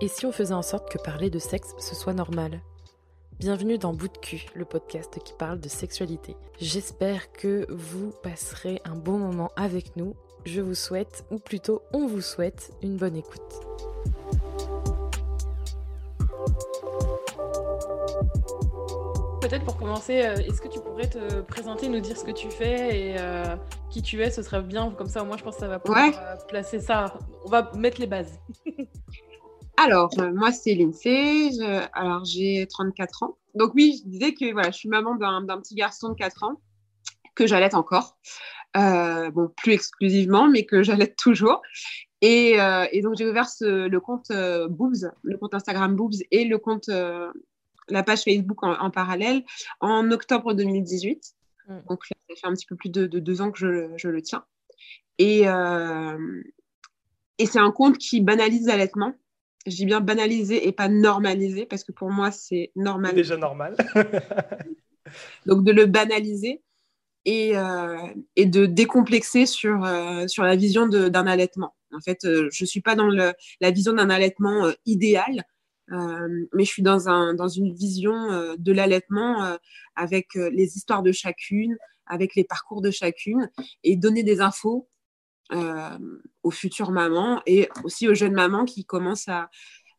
Et si on faisait en sorte que parler de sexe, ce soit normal? Bienvenue dans Bout de cul, le podcast qui parle de sexualité. J'espère que vous passerez un bon moment avec nous. Je vous souhaite, ou plutôt on vous souhaite, une bonne écoute. Peut-être pour commencer, euh, est-ce que tu pourrais te présenter, nous dire ce que tu fais et euh, qui tu es? Ce serait bien, comme ça au moins je pense que ça va pouvoir euh, placer ça. On va mettre les bases. Alors, euh, moi, c'est Lindsay. Alors, j'ai 34 ans. Donc, oui, je disais que voilà, je suis maman d'un petit garçon de 4 ans que j'allaite encore. Euh, bon, plus exclusivement, mais que j'allaite toujours. Et, euh, donc, j'ai ouvert le compte Boobs, le compte Instagram Boobs et le compte, la page Facebook en, parallèle en octobre 2018. Mm. Donc, ça fait un petit peu plus de, deux ans que je, je le tiens. Et, et c'est un compte qui banalise l'allaitement je dis bien banaliser et pas normaliser, parce que pour moi, c'est normal. Déjà normal. Donc, de le banaliser et, euh, et de décomplexer sur, euh, sur la vision d'un allaitement. En fait, euh, je ne suis pas dans le, la vision d'un allaitement idéal, mais je suis dans, un, dans une vision de l'allaitement avec les histoires de chacune, avec les parcours de chacune, et donner des infos aux futures mamans et aussi aux jeunes mamans qui commencent à,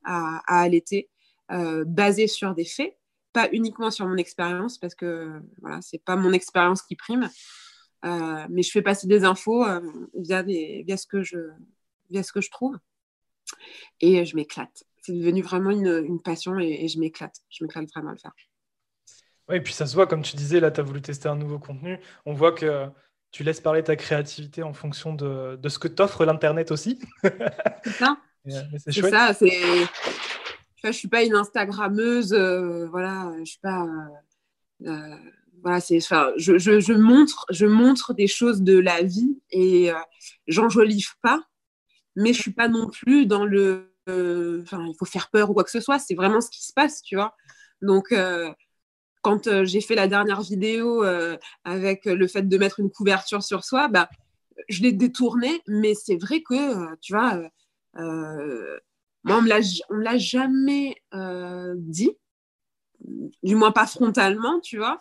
à, allaiter, euh, basées sur des faits, pas uniquement sur mon expérience, parce que voilà, c'est pas mon expérience qui prime, euh, mais je fais passer des infos via, ce que je, trouve et je m'éclate. C'est devenu vraiment une, une passion et, et je m'éclate. Je m'éclate vraiment à le faire. Oui, et puis ça se voit, comme tu disais, là, tu as voulu tester un nouveau contenu. On voit que tu laisses parler ta créativité en fonction de, de ce que t'offre l'Internet aussi. C'est ça. c'est ça. C'est... Je ne suis pas une Instagrammeuse. Euh, voilà, je suis pas. Euh, euh, voilà, c'est, enfin, je, je, je, montre, je montre des choses de la vie et j'enjolive pas, mais je suis pas non plus dans le. Enfin, il faut faire peur ou quoi que ce soit. C'est vraiment ce qui se passe, tu vois. Donc, quand euh, j'ai fait la dernière vidéo euh, avec le fait de mettre une couverture sur soi, bah, je l'ai détourné, mais c'est vrai que, euh, tu vois, moi, on ne me l'a jamais dit, du moins pas frontalement, tu vois,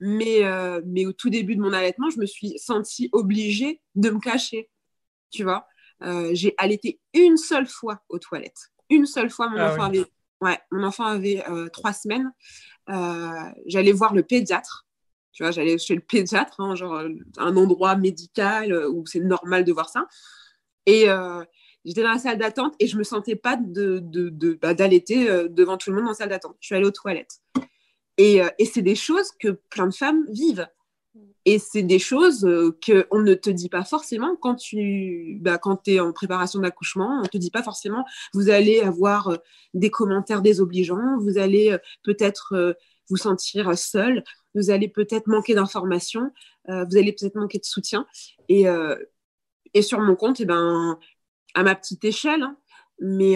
mais, mais au tout début de mon allaitement, je me suis sentie obligée de me cacher, tu vois. j'ai allaité une seule fois aux toilettes. Une seule fois, mon ah enfant avait Ouais, mon enfant avait trois semaines. Euh, j'allais voir le pédiatre. Tu vois, j'allais chez le pédiatre, hein, genre un endroit médical euh, où c'est normal de voir ça. Et euh, j'étais dans la salle d'attente et je me sentais pas de, bah, d'allaiter devant tout le monde en salle d'attente. Je suis allée aux toilettes. Et, et c'est des choses que plein de femmes vivent. Et c'est des choses qu'on ne te dit pas forcément quand tu bah, quand es en préparation d'accouchement. On ne te dit pas forcément, vous allez avoir des commentaires désobligeants, vous allez peut-être vous sentir seul, vous allez peut-être manquer d'informations, vous allez peut-être manquer de soutien. Et, et sur mon compte, et eh ben, à ma petite échelle, hein, mais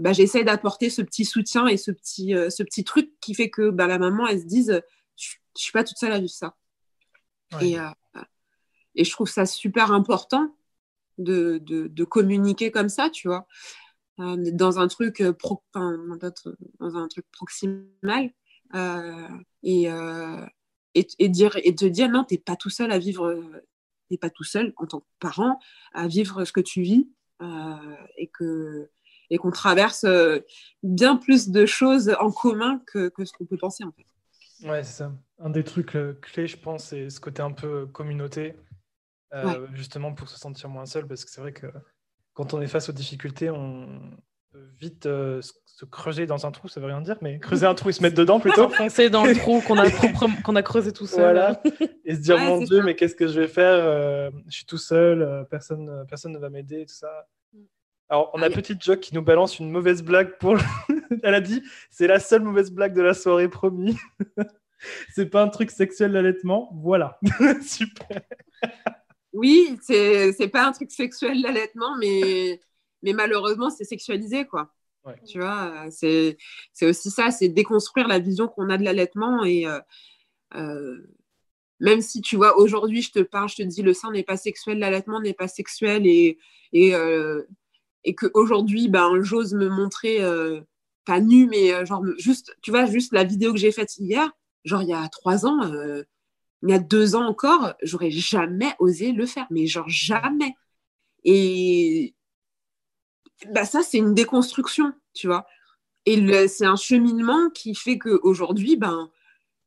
bah, j'essaie d'apporter ce petit soutien et ce petit, ce petit truc qui fait que bah, la maman, elle se dise, je ne suis pas toute seule à vivre ça. Et, euh, et, je trouve ça super important de, de, communiquer comme ça, tu vois, euh, dans un truc euh, pro, dans un truc proximal et, et, dire et te dire non, t'es pas tout seul à vivre, t'es pas tout seul en tant que parent à vivre ce que tu vis et que et qu'on traverse bien plus de choses en commun que ce qu'on peut penser en fait. Ouais, c'est ça. Un des trucs euh, clés, je pense, c'est ce côté un peu communauté, euh, justement pour se sentir moins seul, parce que c'est vrai que quand on est face aux difficultés, on peut vite euh, se creuser dans un trou, ça veut rien dire, mais creuser un trou et se mettre dedans plutôt. Foncer dans le trou qu'on a, qu'on a creusé tout seul. Voilà. Et se dire, mon Dieu, mais qu'est-ce que je vais faire Je suis tout seul, personne, personne ne va m'aider, tout ça. Alors, on a Petite Joke qui nous balance une mauvaise blague pour. Elle a dit c'est la seule mauvaise blague de la soirée, promis. c'est pas un truc sexuel l'allaitement. Voilà. Super. Oui, c'est pas un truc sexuel l'allaitement, mais, mais malheureusement, c'est sexualisé, quoi. Tu vois, c'est aussi ça, c'est déconstruire la vision qu'on a de l'allaitement et. Euh, euh, même si tu vois, aujourd'hui, je te parle, je te dis le sein n'est pas sexuel, l'allaitement n'est pas sexuel et, et euh, et qu'aujourd'hui, ben, j'ose me montrer, euh, pas nu, mais euh, genre, juste, tu vois, juste la vidéo que j'ai faite hier, genre il y a trois ans, euh, il y a deux ans encore, j'aurais jamais osé le faire, mais genre jamais. Et bah, ça, c'est une déconstruction, tu vois. Et c'est un cheminement qui fait qu'aujourd'hui, ben,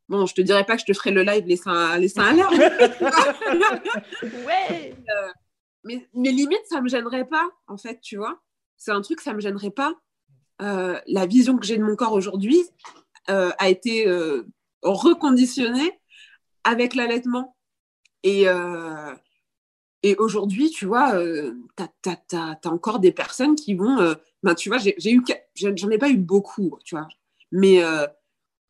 bon, je te dirais pas que je te ferai le live les seins, les seins à l'air. ouais. Mais, mais limite, ça me gênerait pas, en fait, tu vois. C'est un truc, ça me gênerait pas. Euh, la vision que j'ai de mon corps aujourd'hui euh, a été euh, reconditionnée avec l'allaitement. Et, et aujourd'hui, tu vois, tu as, encore des personnes qui vont. ben, tu vois, j'en ai pas eu beaucoup, tu vois, mais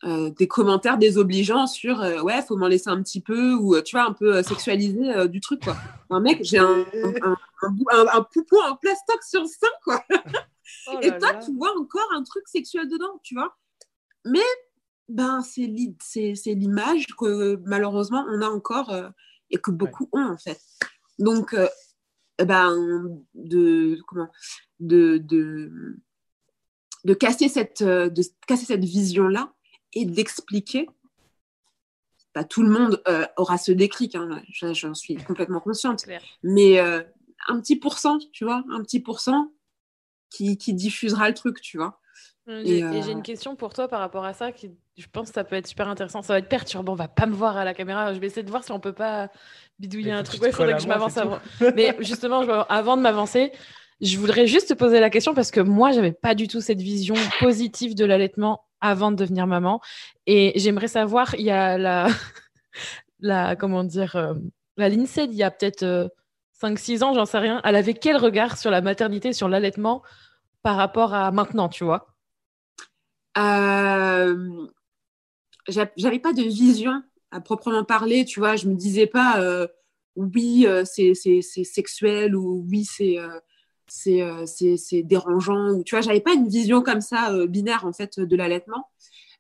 des commentaires désobligeants sur ouais, faut m'en laisser un petit peu, ou tu vois, un peu sexualisé du truc, quoi. Un mec, j'ai un, un, un, un, poupon en plastoc sur le sein, quoi. Oh et toi, tu vois encore un truc sexuel dedans, tu vois. Mais ben, c'est l'image que malheureusement on a encore euh, et que beaucoup ont en fait. Donc, euh, eh ben, de, comment, de, de, de, casser cette, euh, de casser cette vision-là et d'expliquer. Pas tout le monde aura ce déclic, hein, j'en suis complètement consciente. Mais un petit pourcent, tu vois, un petit pourcent, qui, diffusera le truc, tu vois. Mmh, et, j'ai euh, une question pour toi par rapport à ça qui, je pense que ça peut être super intéressant. Ça va être perturbant. On va pas me voir à la caméra. Je vais essayer de voir si on peut pas bidouiller un truc. il faudrait que je m'avance avant. Mais justement, avant de m'avancer, je voudrais juste te poser la question parce que moi, j'avais pas du tout cette vision positive de l'allaitement avant de devenir maman. Et j'aimerais savoir, il y a la, la comment dire, euh, la l'INSEE, il y a peut-être euh, 5-6 ans, j'en sais rien, elle avait quel regard sur la maternité, sur l'allaitement par rapport à maintenant, tu vois? Euh, J'avais pas de vision à proprement parler, tu vois. Je me disais pas euh, oui, euh, c'est sexuel ou oui, c'est c'est dérangeant ou tu vois j'avais pas une vision comme ça binaire en fait de l'allaitement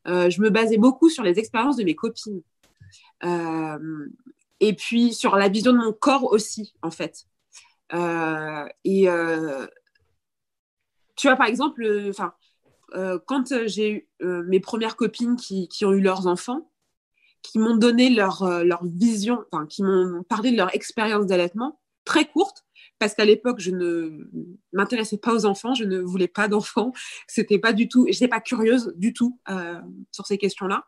je me basais beaucoup sur les expériences de mes copines et puis sur la vision de mon corps aussi, en fait. Euh, et euh, tu vois, par exemple, euh, enfin, quand j'ai eu mes premières copines qui, qui, ont eu leurs enfants, qui m'ont donné leur, leur vision, qui m'ont parlé de leur expérience d'allaitement, très courte, parce qu'à l'époque, je ne m'intéressais pas aux enfants, je ne voulais pas d'enfants, c'était pas du tout, je n'étais pas curieuse du tout sur ces questions-là.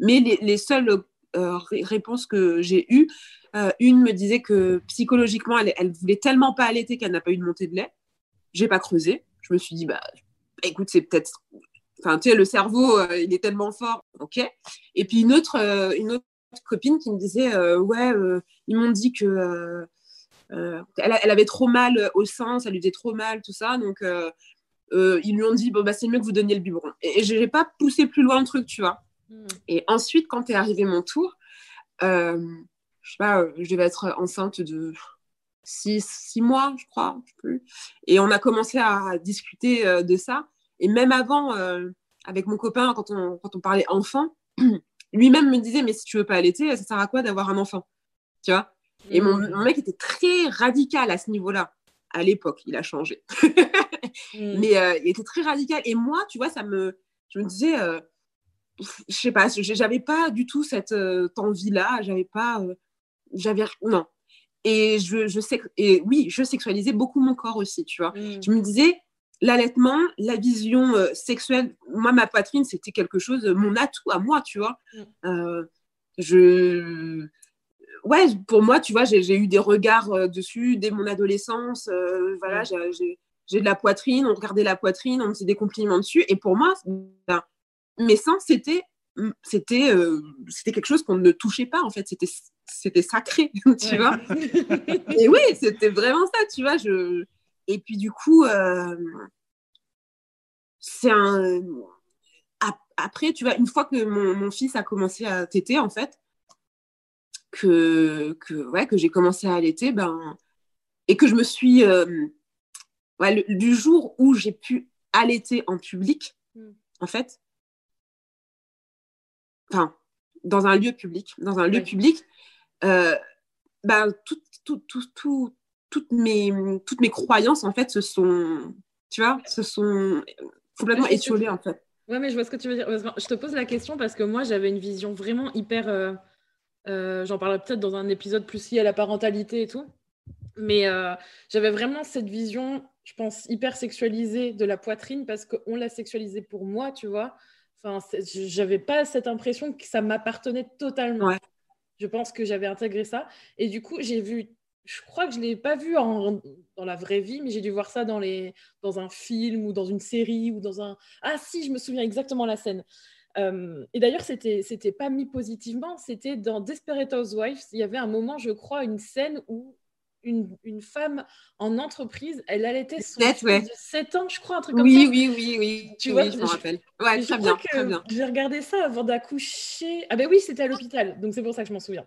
Mais les, les seules euh, réponses que j'ai eues. Euh, une me disait que psychologiquement, elle, elle voulait tellement pas allaiter qu'elle n'a pas eu de montée de lait. J'ai pas creusé. Je me suis dit, bah, écoute, c'est peut-être. Enfin, tu sais, le cerveau, euh, il est tellement fort. OK. Et puis une autre, une autre copine qui me disait, ouais, ils m'ont dit que. Elle, elle, avait trop mal au sein, ça lui faisait trop mal, tout ça. Donc, ils lui ont dit, bon, bah, c'est mieux que vous donniez le biberon. Et, et je n'ai pas poussé plus loin le truc, tu vois. Mm. Et ensuite, quand est arrivé mon tour, euh, je sais pas, je devais être enceinte de six, mois, je crois, je sais plus. Et on a commencé à discuter euh, de ça. Et même avant, euh, avec mon copain, quand on, quand on parlait enfant, lui-même me disait, mais si tu veux pas allaiter, ça sert à quoi d'avoir un enfant Tu vois? Et mon, mm. mon, mec était très radical à ce niveau-là. À l'époque, il a changé. Mm. Mais euh, il était très radical. Et moi, tu vois, ça me, je me disais, je sais pas, j'avais pas du tout cette euh, envie-là, j'avais pas, euh, j'avais, non. Et je, je sais, et oui, je sexualisais beaucoup mon corps aussi, tu vois. Mm. Je me disais, l'allaitement, la vision euh, sexuelle, moi, ma poitrine, c'était quelque chose, mon atout à moi, tu vois. Je, ouais, pour moi, tu vois, j'ai eu des regards dessus dès mon adolescence. voilà, mm. j'ai de la poitrine, on regardait la poitrine, on me faisait des compliments dessus. Et pour moi, ben, ça, c'était c'était euh, c'était quelque chose qu'on ne touchait pas en fait c'était c'était sacré tu vois et oui c'était vraiment ça tu vois je et puis du coup euh, c'est un après tu vois une fois que mon, mon fils a commencé à téter en fait que que ouais que j'ai commencé à allaiter ben et que je me suis euh, ouais, du jour où j'ai pu allaiter en public mm. en fait enfin, dans un lieu public, dans un lieu public, euh, tout, tout, tout, tout, toutes mes, toutes mes croyances, en fait, se sont, tu vois, se sont complètement étiolées, en fait. Ouais, mais je vois ce que tu veux dire. Je te pose la question parce que moi, j'avais une vision vraiment hyper. Euh, euh, j'en parlerai peut-être dans un épisode plus lié à la parentalité et tout. Mais euh, j'avais vraiment cette vision, je pense, hyper sexualisée de la poitrine parce qu'on l'a sexualisée pour moi, tu vois. Enfin, j'avais pas cette impression que ça m'appartenait totalement. Je pense que j'avais intégré ça. Et du coup, j'ai vu je crois que je ne l'ai pas vu en, dans la vraie vie, mais j'ai dû voir ça dans, les, dans un film ou dans une série ou dans un... Ah si, je me souviens exactement la scène. Euh, et d'ailleurs, c'était c'était pas mis positivement, c'était dans Desperate Housewives. Il y avait un moment, je crois, une scène où une, une femme en entreprise, elle allaitait son fils de 7 ans, je crois, un truc comme ça. Oui, oui, oui, oui. Tu vois, je me rappelle. Ouais, très bien, très bien. J'ai regardé ça avant d'accoucher. Ah ben oui, c'était à l'hôpital, donc c'est pour ça que je m'en souviens.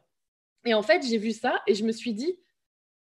Et en fait, j'ai vu ça et je me suis dit,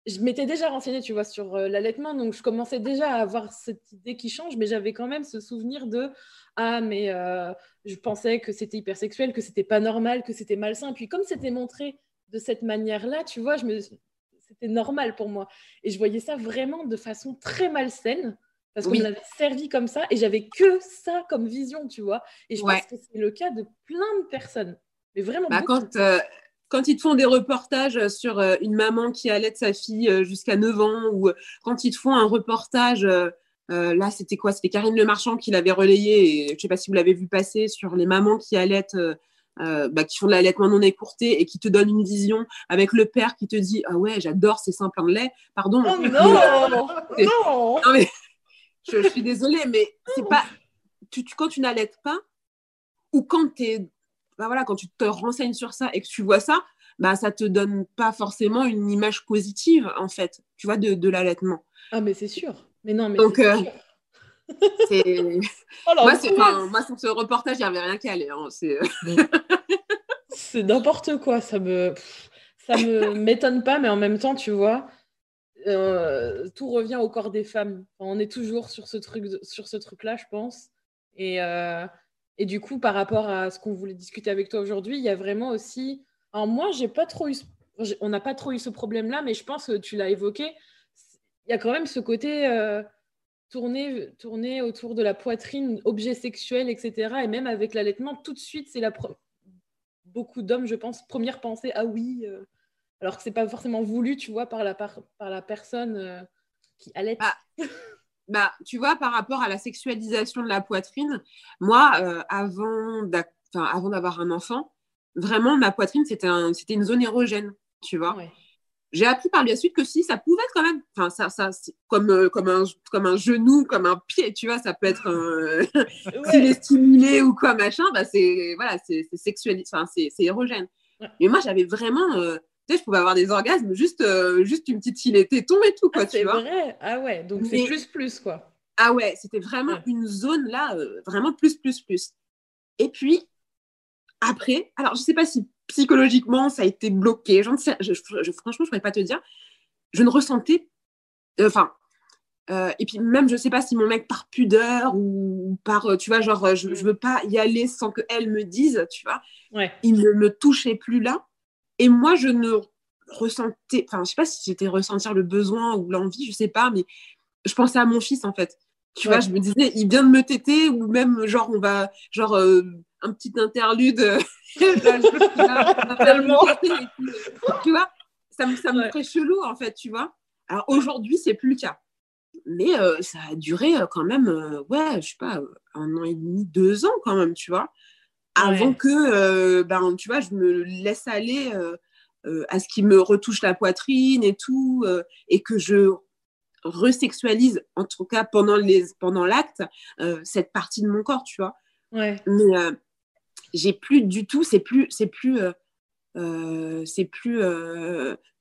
je m'étais déjà renseignée, tu vois, sur euh, l'allaitement, donc je commençais déjà à avoir cette idée qui change, mais j'avais quand même ce souvenir de ah mais euh, je pensais que c'était hypersexuel, que c'était pas normal, que c'était malsain. Puis comme c'était montré de cette manière-là, tu vois, je me c'était normal pour moi. Et je voyais ça vraiment de façon très malsaine parce qu'on m'avait servi comme ça et j'avais que ça comme vision, tu vois. Et je pense que c'est le cas de plein de personnes. Mais vraiment. Bah, quand, euh, quand ils te font des reportages sur euh, une maman qui allait sa fille euh, jusqu'à 9 ans, ou euh, quand ils te font un reportage, là c'était quoi? C'était Karine Le Marchand qui l'avait relayé, et je ne sais pas si vous l'avez vu passer, sur les mamans qui allaitent, bah, qui font de l'allaitement non écourté et qui te donnent une vision avec le père qui te dit Ah ouais, j'adore ces seins pleins de lait. Pardon. Oh non, non. mais, je, suis désolée, mais c'est pas. Tu, tu, quand tu n'allaites pas, ou quand tu es bah voilà, quand tu te renseignes sur ça et que tu vois ça, bah ça te donne pas forcément une image positive en fait, tu vois, de, de l'allaitement. Ah mais c'est sûr. Mais non, mais donc euh, c'est oh, moi, sur ce reportage il n'y avait rien qu'à aller. Hein, c'est c'est n'importe quoi. Ça me ça me m'étonne pas, mais en même temps, tu vois. Euh, tout revient au corps des femmes. on est toujours sur ce truc, sur ce truc-là, je pense. Et, euh, et du coup, par rapport à ce qu'on voulait discuter avec toi aujourd'hui, il y a vraiment aussi. Alors, moi, j'ai pas trop eu. On n'a pas trop eu ce problème-là, mais je pense que tu l'as évoqué. Il y a quand même ce côté euh, tourner, tourner autour de la poitrine, objet sexuel, etc. Et même avec l'allaitement, tout de suite, c'est la. Beaucoup d'hommes, je pense, première pensée ah oui. Euh, alors que c'est pas forcément voulu, tu vois, par la, par, la personne euh, qui allait. Ah bah, tu vois, par rapport à la sexualisation de la poitrine, moi, euh, avant d'avoir un enfant, vraiment, ma poitrine, c'était un, une zone érogène, tu vois. J'ai appris par la suite que si, ça pouvait être quand même, enfin, ça, ça, comme, euh, comme, un, comme un genou, comme un pied, tu vois, ça peut être, s'il est stimulé ou quoi, machin, bah, c'est, voilà, c'est, enfin, c'est, érogène. Mais moi, j'avais vraiment, euh, sais, je pouvais avoir des orgasmes juste, euh, juste une petite filet téton et tout, quoi, ah, tu vois. C'est vrai, ah ouais, donc c'est plus, plus, quoi. Ah ouais, c'était vraiment une zone là, euh, vraiment plus, plus, plus. Et puis, après, alors je sais pas si psychologiquement ça a été bloqué, j'en sais, je, franchement, je pourrais pas te dire. Je ne ressentais, euh, enfin, et puis même, je sais pas si mon mec par pudeur ou par, tu vois, genre, je, je veux pas y aller sans qu'elle me dise, tu vois. Ouais. Il ne me touchait plus là. Et moi, je ne ressentais, enfin, je sais pas si c'était ressentir le besoin ou l'envie, je sais pas, mais je pensais à mon fils en fait. Tu vois, je me disais, il vient de me téter ou même genre on va, genre euh, un petit interlude. Tellement. tu vois, ça me, ça me ferait chelou en fait, tu vois. Alors aujourd'hui, c'est plus le cas. Mais euh, ça a duré euh, quand même, ouais, je sais pas, un an et demi, deux ans quand même, tu vois avant que, euh, ben, tu vois, je me laisse aller euh, euh, à ce qui me retouche la poitrine et tout, et que je resexualise, en tout cas pendant l'acte, pendant cette partie de mon corps, tu vois. Ouais. Mais j'ai plus du tout, c'est plus, c'est plus, c'est plus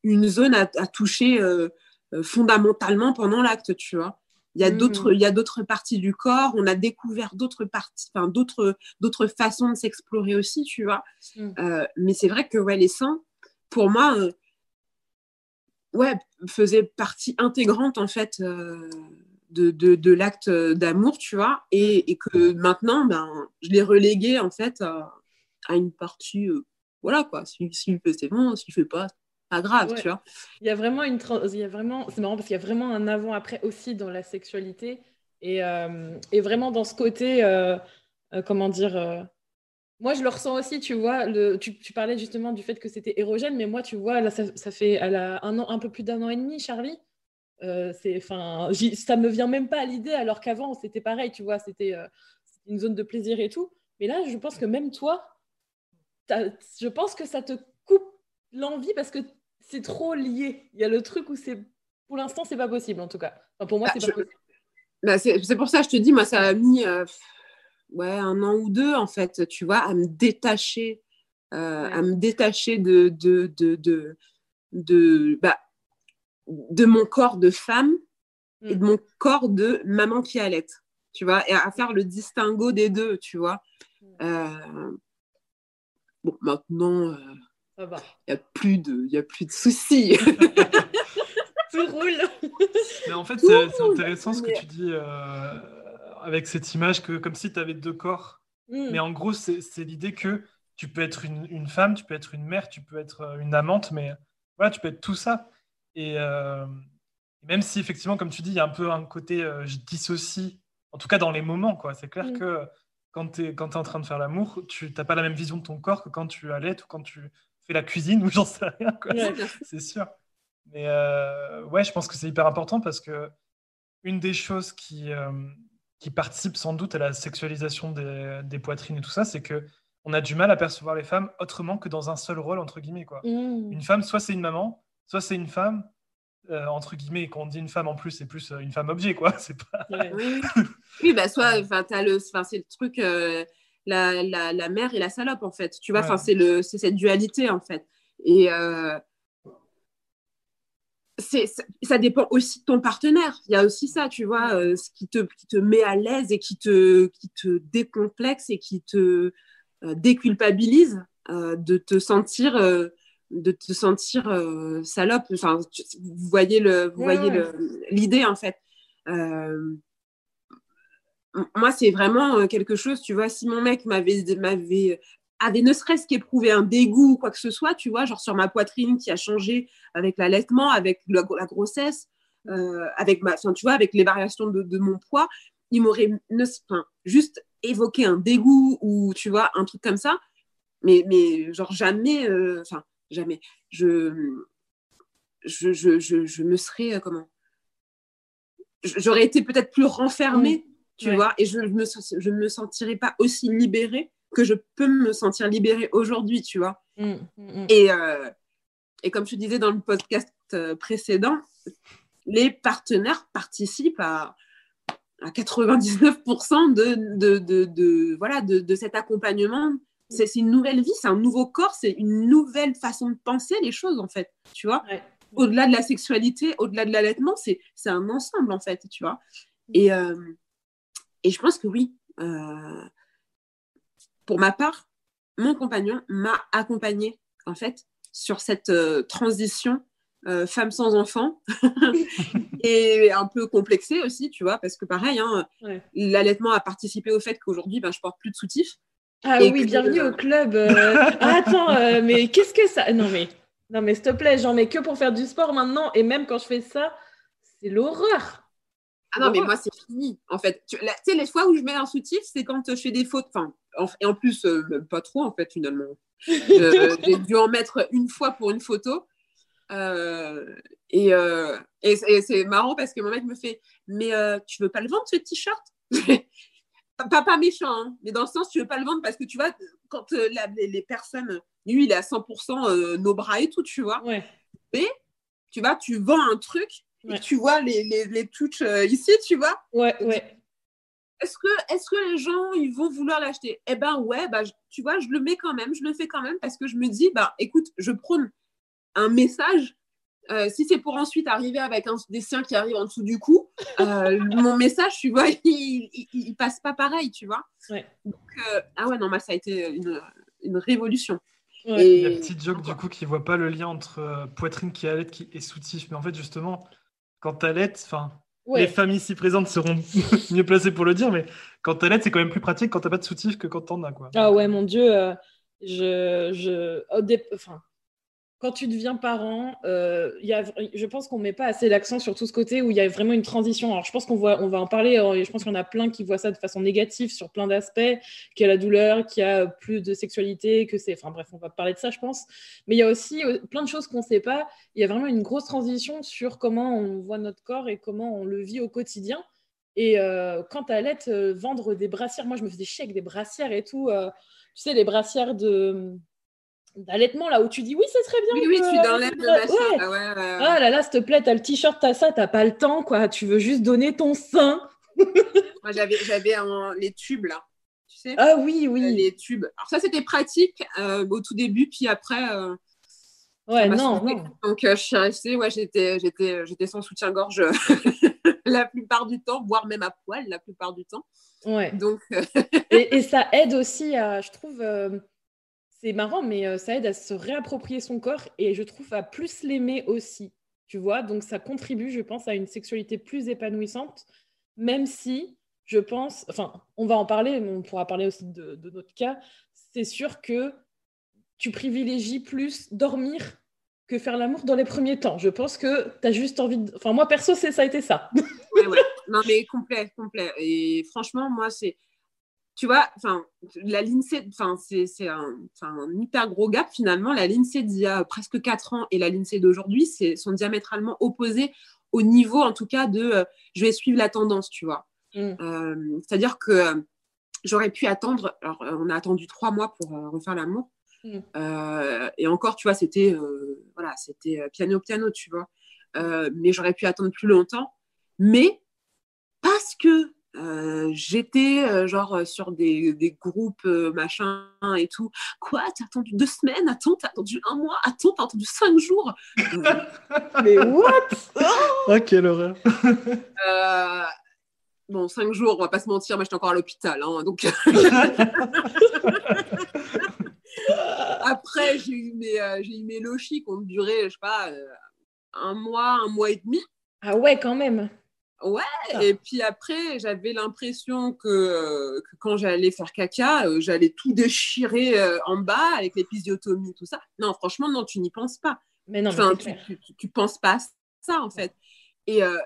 une zone à, à toucher fondamentalement pendant l'acte, tu vois. Il y a d'autres, mm. il y a d'autres parties du corps. On a découvert d'autres parties, enfin d'autres, d'autres façons de s'explorer aussi, tu vois. Mm. Euh, mais c'est vrai que ouais, les seins, pour moi, euh, ouais, faisaient partie intégrante en fait euh, de, de, de l'acte d'amour, tu vois. Et, et, que maintenant, ben, je l'ai relégué en fait à, une partie, voilà quoi. S'il si, si c'est bon. S'il fait pas, pas grave, tu vois. Il y a vraiment une. Il y a vraiment... C'est marrant parce qu'il y a vraiment un avant-après aussi dans la sexualité. Et, euh, et, vraiment dans ce côté, euh, euh, comment dire. Moi, je le ressens aussi, tu vois. Le... Tu, tu, parlais justement du fait que c'était érogène, mais moi, tu vois, là, ça, ça fait elle a un, an, un peu plus d'un an et demi, Charlie. c'est, enfin, ça me vient même pas à l'idée, alors qu'avant, c'était pareil, tu vois, c'était une zone de plaisir et tout. Mais là, je pense que même toi, je pense que ça te l'envie parce que c'est trop lié. Il y a le truc où c'est, pour l'instant, c'est pas possible en tout cas. pour moi, bah, c'est pas possible. Bah, c'est pour ça que je te dis, moi, ça a mis euh, ouais, un an ou deux, en fait, tu vois, à me détacher, euh, à me détacher de, de, de, de, de, bah, de mon corps de femme et de mm. mon corps de maman qui allait, tu vois, et à faire le distinguo des deux, tu vois. Mm. Euh, bon, maintenant, il n'y a, plus de, y a plus de soucis. Tout roule. Mais en fait, c'est intéressant ce que tu dis euh, avec cette image, que comme si tu avais deux corps. Hmm. Mais en gros, c'est l'idée que tu peux être une, une, femme, tu peux être une mère, tu peux être euh, une amante, mais voilà, tu peux être tout ça. Et euh, même si effectivement, comme tu dis, il y a un peu un côté je dissocie, en tout cas dans les moments, quoi. C'est clair hmm. que quand tu es, es, en train de faire l'amour, tu n'as pas la même vision de ton corps que quand tu allaites ou quand tu fais la cuisine ou j'en sais rien. c'est sûr. Mais euh, ouais, je pense que c'est hyper important parce que une des choses qui, euh, qui participe sans doute à la sexualisation des, des poitrines et tout ça, c'est que on a du mal à percevoir les femmes autrement que dans un seul rôle, entre guillemets. Quoi. Mmh. Une femme, soit c'est une maman, soit c'est une femme, euh, entre guillemets, et quand on dit une femme en plus, c'est plus une femme objet, quoi. C'est pas... oui, bah, soit, le, c'est le truc, la, la, la, mère et la salope, en fait. Tu vois, enfin, c'est, le, c'est cette dualité, en fait. Et euh, c'est, ça dépend aussi de ton partenaire. Il y a aussi ça, tu vois, euh, ce qui te, qui te met à l'aise et qui te, qui te décomplexe et qui te euh, déculpabilise de te sentir de te sentir salope. Enfin, vous voyez le, vous voyez le, l'idée en fait moi, c'est vraiment euh, quelque chose, tu vois, si mon mec m'avait, m'avait avait ne serait-ce qu'éprouvé un dégoût ou quoi que ce soit, tu vois, genre sur ma poitrine qui a changé avec l'allaitement, avec la, grossesse, euh, avec ma, tu vois, avec les variations de, mon poids, il m'aurait juste évoqué un dégoût ou tu vois un truc comme ça, mais mais genre jamais, euh, enfin jamais, je je, je, je, me serais comment, j'aurais été peut-être plus renfermée tu vois, et je ne me, je me sentirais pas aussi libérée que je peux me sentir libérée aujourd'hui, tu vois. Mmh, mmh, mmh. Et, euh, et comme je disais dans le podcast euh, précédent, les partenaires participent à, à 99% de, de, de, de, voilà, de, de cet accompagnement. C'est une nouvelle vie, c'est un nouveau corps, c'est une nouvelle façon de penser les choses, en fait, tu vois. Au-delà de la sexualité, au-delà de l'allaitement, c'est un ensemble, en fait, tu vois. Et, euh, et je pense que oui, euh, pour ma part, mon compagnon m'a accompagnée en fait sur cette euh, transition euh, femme sans enfant et un peu complexée aussi, tu vois, parce que pareil, hein, l'allaitement a participé au fait qu'aujourd'hui, ben, je porte plus de soutif. Ah oui, bienvenue au club. Ah, attends, mais qu'est-ce que ça Non mais, non mais s'il te plaît, j'en mets que pour faire du sport maintenant, et même quand je fais ça, c'est l'horreur. Ah non, mais moi, c'est fini, en fait. Tu sais, les fois où je mets un soutif, c'est quand je fais des fautes. Enfin, et en plus, euh, pas trop, en fait, finalement. J'ai dû en mettre une fois pour une photo. Euh, et, euh, et, c'est marrant parce que mon mec me fait Mais tu veux pas le vendre, ce t-shirt? Pas, pas méchant, hein, mais dans le sens, tu veux pas le vendre parce que tu vois, quand les, personnes, lui, il est à 100% nos bras et tout, tu vois. Ouais. Mais tu vois, tu vends un truc tu vois les, les, les touches euh, ici, tu vois. Ouais, ouais. Est-ce que, est que les gens, ils vont vouloir l'acheter? Eh ben ouais, bah, tu vois, je le mets quand même, je le fais quand même parce que je me dis, bah écoute, je prône un message. Euh, si c'est pour ensuite arriver avec un dessin qui arrive en dessous du cou, euh, mon message, tu vois, il, il, passe pas pareil, tu vois. Ouais. Donc, ah ouais, non, moi, ça a été une, une révolution. Et... Il y a petit joke du coup qui voit pas le lien entre poitrine qui allait qui est soutif, mais en fait justement quand t'allaites, enfin, les familles ici présentes seront mieux placées pour le dire, mais quand t'allaites, c'est quand même plus pratique quand t'as pas de soutif que quand t'en as, quoi. Ah ouais, mon Dieu, euh, je, je, enfin, quand tu deviens parent, euh, y a, je pense qu'on ne met pas assez l'accent sur tout ce côté où il y a vraiment une transition. Alors, je pense qu'on on va en parler. Euh, je pense qu'il y en a plein qui voient ça de façon négative sur plein d'aspects, qu'il y a la douleur, qu'il y a plus de sexualité, que c'est. Enfin, bref, on va parler de ça, je pense. Mais il y a aussi euh, plein de choses qu'on ne sait pas. Il y a vraiment une grosse transition sur comment on voit notre corps et comment on le vit au quotidien. Et euh, quand à l'aide, vendre des brassières, moi, je me faisais chier avec des brassières et tout. tu sais, les brassières de d'allaitement là où tu dis oui ce serait bien oui oui tu dans l'aide ouais. Ah, ouais, ah là là s'il te plaît t'as le t-shirt t'as ça t'as pas le temps quoi. Tu veux juste donner ton sein. Moi j'avais j'avais les tubes là tu sais. Ah oui oui. Les tubes. Alors ça c'était pratique euh, au tout début puis après euh, ouais non, non, donc euh, je suis restée ouais j'étais j'étais j'étais sans soutien-gorge la plupart du temps voire même à poil la plupart du temps. Ouais. Donc et, et, ça aide aussi à je trouve c'est marrant, mais ça aide à se réapproprier son corps et je trouve à plus l'aimer aussi. Tu vois, donc ça contribue, je pense, à une sexualité plus épanouissante, même si je pense, enfin, on va en parler, mais on pourra parler aussi de, notre cas. C'est sûr que tu privilégies plus dormir que faire l'amour dans les premiers temps. Je pense que tu as juste envie de. Enfin, moi, perso, ça a été ça. ouais, ouais. Non, mais complet, complet. Et franchement, moi, c'est tu vois, enfin, la l'INSEE, enfin, c'est un, un, hyper gros gap finalement. La l'INSEE d'il y a presque 4 ans et la l'INSEE d'aujourd'hui sont diamétralement opposés au niveau, en tout cas, de euh, je vais suivre la tendance, tu vois. Mm. Euh, c'est-à-dire que euh, j'aurais pu attendre, alors on a attendu trois mois pour refaire l'amour. Mm. et encore, tu vois, c'était voilà, c'était piano piano, tu vois. mais j'aurais pu attendre plus longtemps. Mais parce que euh, j'étais euh, genre sur des, des groupes machin et tout. Quoi? T'as attendu deux semaines? Attends, t'as attendu un mois? Attends, t'as attendu cinq jours? Mais what? Oh, quelle horreur Bon, cinq jours, on va pas se mentir, mais j'étais encore à l'hôpital. Hein, donc... Après, j'ai eu mes, j'ai eu mes lochis qui ont duré, je sais pas, un mois, un mois et demi. Ah ouais, quand même. Ouais, ah. et puis après, j'avais l'impression que, quand j'allais faire caca, euh, j'allais tout déchirer euh, en bas avec l'épisiotomie, tout ça. Non, franchement, non, tu n'y penses pas. Mais non, tu, tu, penses pas à ça, en fait. Et, euh,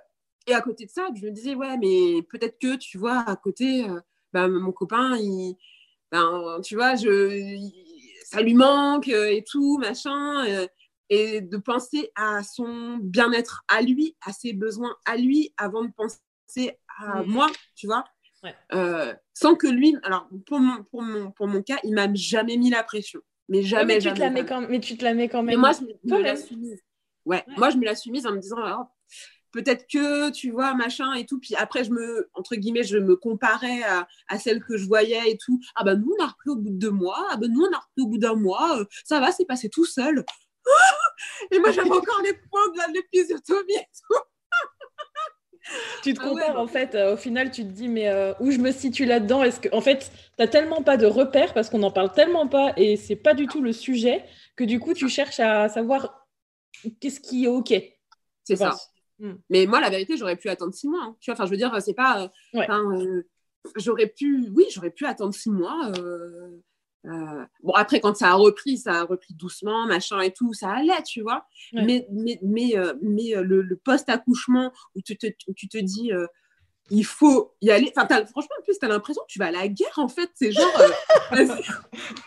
et à côté de ça, je me disais, ouais, mais peut-être que, tu vois, à côté, bah, mon copain, il, ben, tu vois, je, ça lui manque et tout, machin et de penser à son bien-être à lui, à ses besoins à lui, avant de penser à moi, tu vois. Euh, sans que lui, alors pour mon, pour mon, pour mon cas, il m'a jamais mis la pression. Mais jamais, mais, tu jamais, te la mets quand, mais tu te la mets quand même. Mais moi, je me, la suis mise. Ouais, moi, je me la suis mise en me disant, peut-être que, tu vois, machin et tout. Puis après, je me, entre guillemets, je me comparais à, à celle que je voyais et tout. Ah ben, nous, on a repris au bout de deux mois. Ah ben, nous, on a repris au bout d'un mois. Euh, ça va, c'est passé tout seul. Et moi, j'avais encore les points de l'épisiotomie et tout. tu te ah compares en fait, euh, au final tu te dis mais euh, où je me situe là-dedans? Est-ce que en fait tu tellement pas de repères parce qu'on n'en parle tellement pas et c'est pas du tout le sujet que du coup tu cherches à savoir qu'est-ce qui est ok. C'est ça. Hmm. Mais moi la vérité j'aurais pu attendre six mois. Hein. Tu vois, enfin je veux dire c'est pas. Euh, j'aurais pu, oui j'aurais pu attendre six mois. Euh, bon, après, quand ça a repris, ça a repris doucement, machin et tout, ça allait, tu vois. Mais, mais, mais, euh, mais euh, le, post-accouchement où tu te, tu te dis, il faut y aller. Enfin, franchement, en plus, tu as l'impression que tu vas à la guerre, en fait. C'est genre,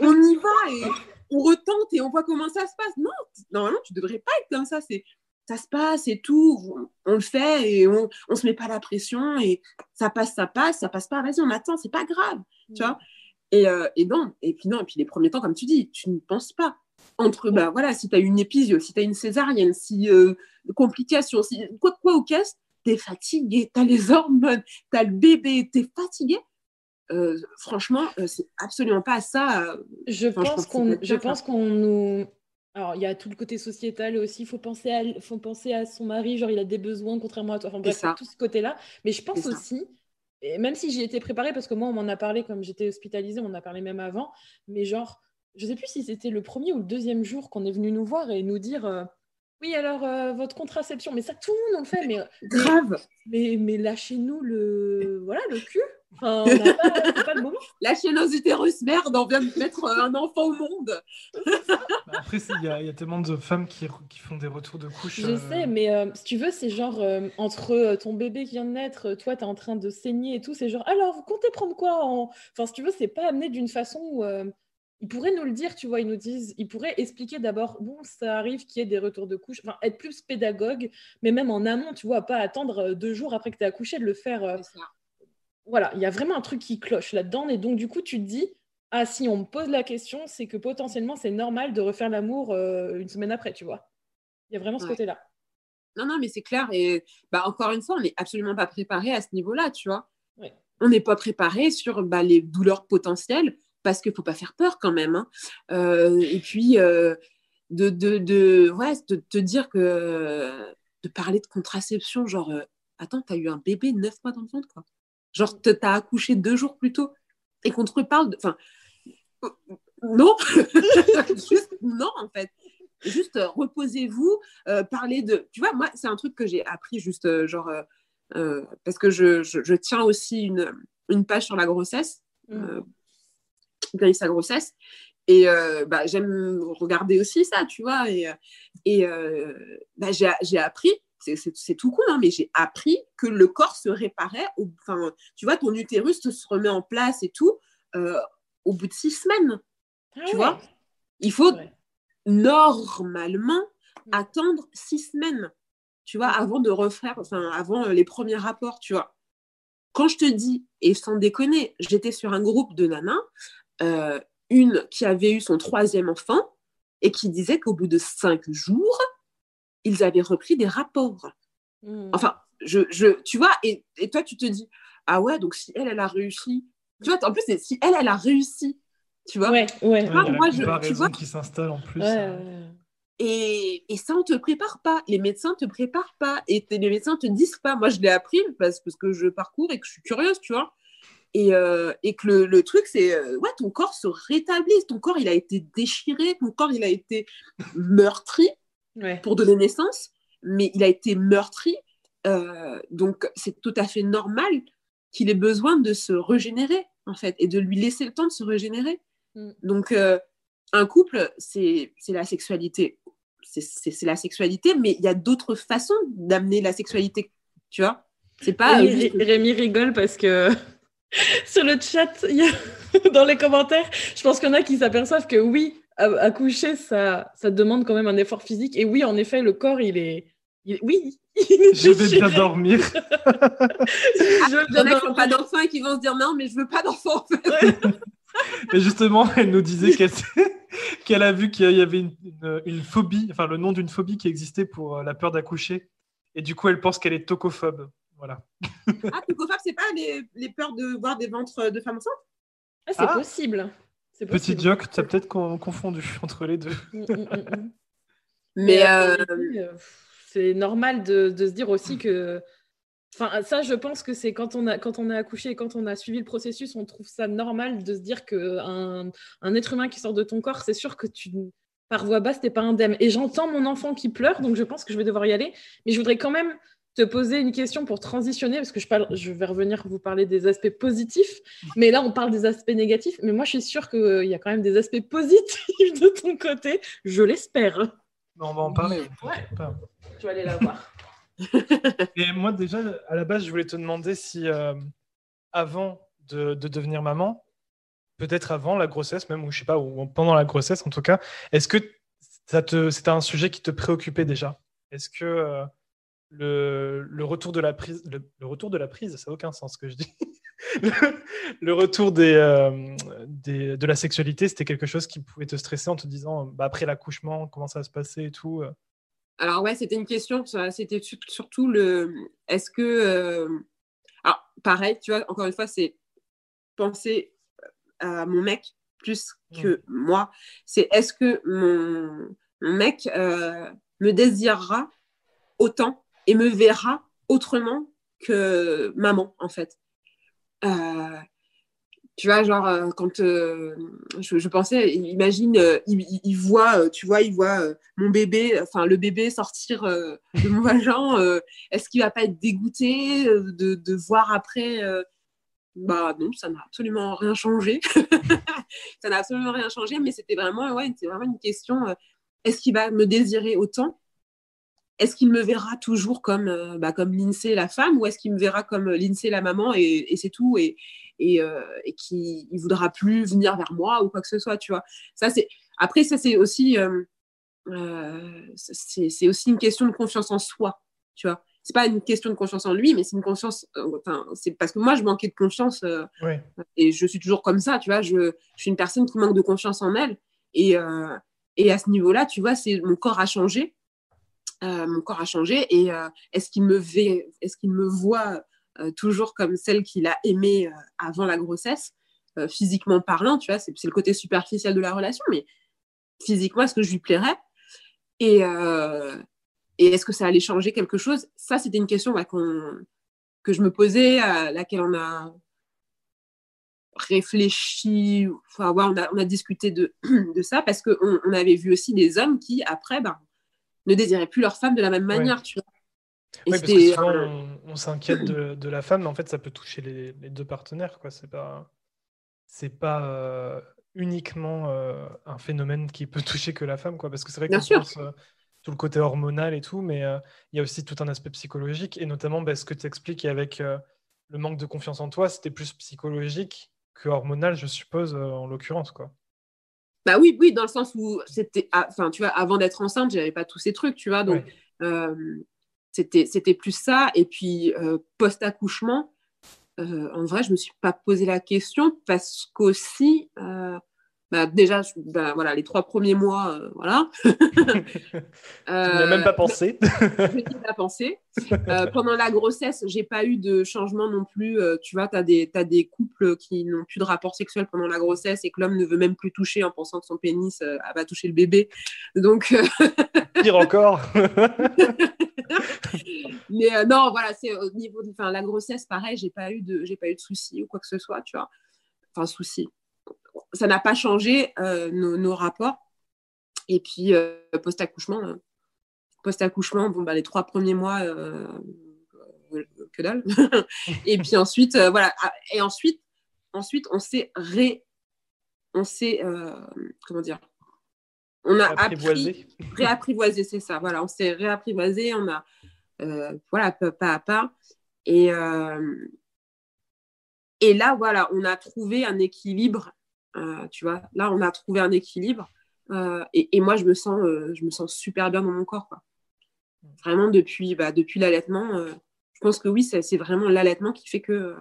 on y va et on retente et on voit comment ça se passe. Non, normalement, tu devrais pas être comme ça. C'est ça se passe et tout, on, le fait et on, on se met pas la pression et ça passe, ça passe, ça passe pas, vas-y, on attend, c'est pas grave, tu vois. Et, euh, et, non, et puis non, et puis les premiers temps, comme tu dis, tu ne penses pas. Entre, ben voilà, si tu as une épisio, si tu as une césarienne, si euh, complications, si, quoi, quoi au caisse, tu es fatigué, tu as les hormones, tu as le bébé, tu es fatigué. Euh, franchement, c'est absolument pas ça. Je pense qu'on je pense qu'on nous. Alors, il y a tout le côté sociétal aussi. Il faut penser à, faut penser à son mari, genre il a des besoins, contrairement à toi. Enfin, bref, tout ce côté-là. Mais je pense aussi et même si j'y étais préparée, parce que moi, on m'en a parlé comme j'étais hospitalisée, on en a parlé même avant, mais genre, je sais plus si c'était le premier ou le deuxième jour qu'on est venu nous voir et nous dire euh, Oui, alors, euh, votre contraception, mais ça, tout le monde le fait, mais. Grave Mais, mais lâchez-nous le, voilà, le cul. La chaîne aux utérus, merde, on vient de mettre un enfant au monde. Bah, après, il y, a tellement de femmes qui, font des retours de couche. Je euh, sais, mais euh, si tu veux, c'est genre euh, entre ton bébé qui vient de naître, toi, tu es en train de saigner et tout, c'est genre, alors, vous comptez prendre quoi Enfin, si tu veux, c'est pas amené d'une façon où. ils pourraient nous le dire, tu vois, ils nous disent, ils pourraient expliquer d'abord, bon, ça arrive qu'il y ait des retours de couche, enfin, être plus pédagogue, mais même en amont, tu vois, pas attendre deux jours après que tu as accouché, de le faire voilà, il y a vraiment un truc qui cloche là-dedans. Et donc, du coup, tu te dis, ah, si on me pose la question, c'est que potentiellement, c'est normal de refaire l'amour euh, une semaine après, tu vois. Il y a vraiment ce côté-là. Non, non, mais c'est clair. Et bah, encore une fois, on n'est absolument pas préparé à ce niveau-là, tu vois. On n'est pas préparé sur bah, les douleurs potentielles parce qu'il ne faut pas faire peur quand même. Hein. Euh, et puis, euh, de, de, de, ouais, de te dire que de parler de contraception, genre, attends, tu as eu un bébé neuf mois dans le ventre, quoi. Genre, t'as accouché deux jours plus tôt et qu'on te reparle de. Enfin, non, juste non en fait. Juste euh, reposez-vous, euh, parlez de. Tu vois, moi, c'est un truc que j'ai appris juste euh, genre parce que je, je, tiens aussi une, une page sur la grossesse, mmh. sa grossesse. Et bah, j'aime regarder aussi ça, tu vois. Et, et bah, j'ai appris c'est tout con, hein, mais j'ai appris que le corps se réparait. enfin, tu vois, ton utérus se remet en place et tout euh, au bout de six semaines. Ah tu vois Il faut normalement mm. attendre six semaines, tu vois, avant de refaire, enfin, avant euh, les premiers rapports, tu vois. Quand je te dis, et sans déconner, j'étais sur un groupe de nanas, euh, une qui avait eu son troisième enfant et qui disait qu'au bout de cinq jours, ils avaient repris des rapports. Hmm. Enfin, je, je, tu vois, et, et, toi, tu te dis, ah ouais, donc si elle, elle a réussi, tu vois, en plus, si elle, elle a réussi, tu vois. Ouais, ouais. moi, je, tu vois, qui s'installe en plus. Et, et, ça, on te prépare pas. Les médecins te préparent pas. Et les médecins te disent pas. Moi, je l'ai appris parce, parce que je parcours et que je suis curieuse, tu vois. Et, euh, et, que le, le truc, c'est, euh, ouais, ton corps se rétablit. Ton corps, il a été déchiré. Ton corps, il a été meurtri pour donner naissance, mais il a été meurtri. Euh, donc, c'est tout à fait normal qu'il ait besoin de se régénérer, en fait, et de lui laisser le temps de se régénérer. Mm. Donc, euh, un couple, c'est la sexualité. C'est la sexualité, mais il y a d'autres façons d'amener la sexualité, tu vois C'est pas... Rémi, rigole parce que sur le chat, dans les commentaires, je pense qu'il y en a qui s'aperçoivent que oui, accoucher, ça, ça demande quand même un effort physique. Et oui, en effet, le corps, il est. Oui, je vais bien dormir. je vais qui n'ont pas d'enfants et qui vont se dire non, mais je veux pas d'enfants. mais justement, elle nous disait qu'elle a vu qu'il y avait une, une, phobie, enfin le nom d'une phobie qui existait pour euh, la peur d'accoucher. Et du coup, elle pense qu'elle est tocophobe. Voilà. ah, tocophobe, c'est pas les, les, peurs de voir des ventres de femmes enceintes? Ah, C'est ah. possible. Petit joke, tu as peut-être confondu entre les deux. Mm, mm, mm, Mais euh, euh, c'est normal de, se dire aussi que. Enfin, ça, je pense que c'est quand on a quand on a accouché et quand on a suivi le processus, on trouve ça normal de se dire que un, être humain qui sort de ton corps, c'est sûr que tu par voix basse, t'es pas indemne. Et j'entends mon enfant qui pleure, donc je pense que je vais devoir y aller. Mais je voudrais quand même te poser une question pour transitionner, parce que je, parle, je vais revenir vous parler des aspects positifs, mais là, on parle des aspects négatifs, mais moi, je suis sûre qu'il y a quand même des aspects positifs de ton côté, je l'espère. On va en parler. Tu vas aller la voir. Et moi, déjà, à la base, je voulais te demander si, euh, avant de, devenir maman, peut-être avant la grossesse, même, ou je sais pas, ou pendant la grossesse en tout cas, est-ce que c'était un sujet qui te préoccupait déjà? Est-ce que... Euh, le, retour de la prise, le, retour de la prise, ça n'a aucun sens ce que je dis. le, retour euh, des, de la sexualité, c'était quelque chose qui pouvait te stresser en te disant, bah, après l'accouchement, comment ça va se passer et tout. Euh. Alors ouais, c'était une question. C'était surtout le, est-ce que, euh, alors pareil, tu vois, encore une fois, c'est penser à mon mec plus que moi. C'est est-ce que mon, mon mec me désirera autant et me verra autrement que maman, en fait. Euh, tu vois, genre, euh, quand euh, je, pensais, imagine, il, voit, tu vois, il voit mon bébé, enfin, le bébé sortir de mon vagin. Est-ce qu'il va pas être dégoûté de, de voir après bah non, ça n'a absolument rien changé. ça n'a absolument rien changé, mais c'était vraiment, ouais, vraiment une question euh, est-ce qu'il va me désirer autant? Est-ce qu'il me verra toujours comme, euh, bah, comme Lindsay la femme ou est-ce qu'il me verra comme Lindsay la maman et, c'est tout et, et, euh, et qu'il ne voudra plus venir vers moi ou quoi que ce soit, tu vois ça, c'est... Après, ça, c'est aussi, c'est aussi une question de confiance en soi, tu vois c'est pas une question de confiance en lui, mais c'est une confiance. Euh, enfin, c'est parce que moi, je manquais de confiance euh, et je suis toujours comme ça, tu vois. Je, je, suis une personne qui manque de confiance en elle et, euh, et à ce niveau-là, tu vois, c'est mon corps a changé. Mon corps a changé et est-ce qu'il me, est me voit toujours comme celle qu'il a aimée avant la grossesse, physiquement parlant, tu vois, c'est le côté superficiel de la relation, mais physiquement, est-ce que je lui plairais? Et, est-ce que ça allait changer quelque chose? Ça, c'était une question que je me posais, à laquelle on a réfléchi, enfin, on, a, discuté de, ça, parce qu'on on avait vu aussi des hommes qui, après, ben, ne désiraient plus leur femme de la même manière, tu vois. Oui, parce que souvent, euh, on, s'inquiète de, la femme, mais en fait, ça peut toucher les, deux partenaires. quoi. C'est pas, c'est pas euh, uniquement euh, un phénomène qui peut toucher que la femme, quoi. Parce que c'est vrai qu'on pense tout le côté hormonal et tout, mais euh, il y a aussi tout un aspect psychologique, et notamment bah, ce que tu expliques avec euh, le manque de confiance en toi, c'était plus psychologique que hormonal, je suppose, euh, en l'occurrence, quoi. Bah oui, oui, dans le sens où c'était, ah, enfin, tu vois, avant d'être enceinte, j'avais pas tous ces trucs, tu vois, donc c'était, c'était plus ça, et puis post-accouchement, en vrai, je me suis pas posé la question parce qu'aussi, bah, déjà, bah, voilà, les trois premiers mois, euh, voilà. même pas pensé. je n'y ai pas pensé. Euh, pendant la grossesse, j'ai pas eu de changement non plus. Euh, tu vois, tu as des, as des couples qui n'ont plus de rapport sexuel pendant la grossesse et que l'homme ne veut même plus toucher en pensant que son pénis va toucher le bébé. Donc. Pire encore. Mais non, voilà, c'est au niveau de la grossesse, pareil, j'ai pas eu de, j'ai pas eu de soucis ou quoi que ce soit, tu vois. Enfin, soucis ça n'a pas changé euh, nos, rapports. Et puis, euh, post-accouchement, euh, post-accouchement, bon, bah, les trois premiers mois, que dalle. et puis ensuite, voilà. Ah, et ensuite, ensuite on s'est ré... On s'est... comment dire on a appris, réapprivoisé, c'est ça. Voilà, on s'est réapprivoisé, on a, voilà, pas à pas. Et, et là, voilà, on a trouvé un équilibre euh, tu vois, là, on a trouvé un équilibre. Euh, et, moi, je me, sens, euh, je me sens super bien dans mon corps. Quoi. Vraiment, depuis, bah, depuis l'allaitement, je pense que oui, c'est vraiment l'allaitement qui fait que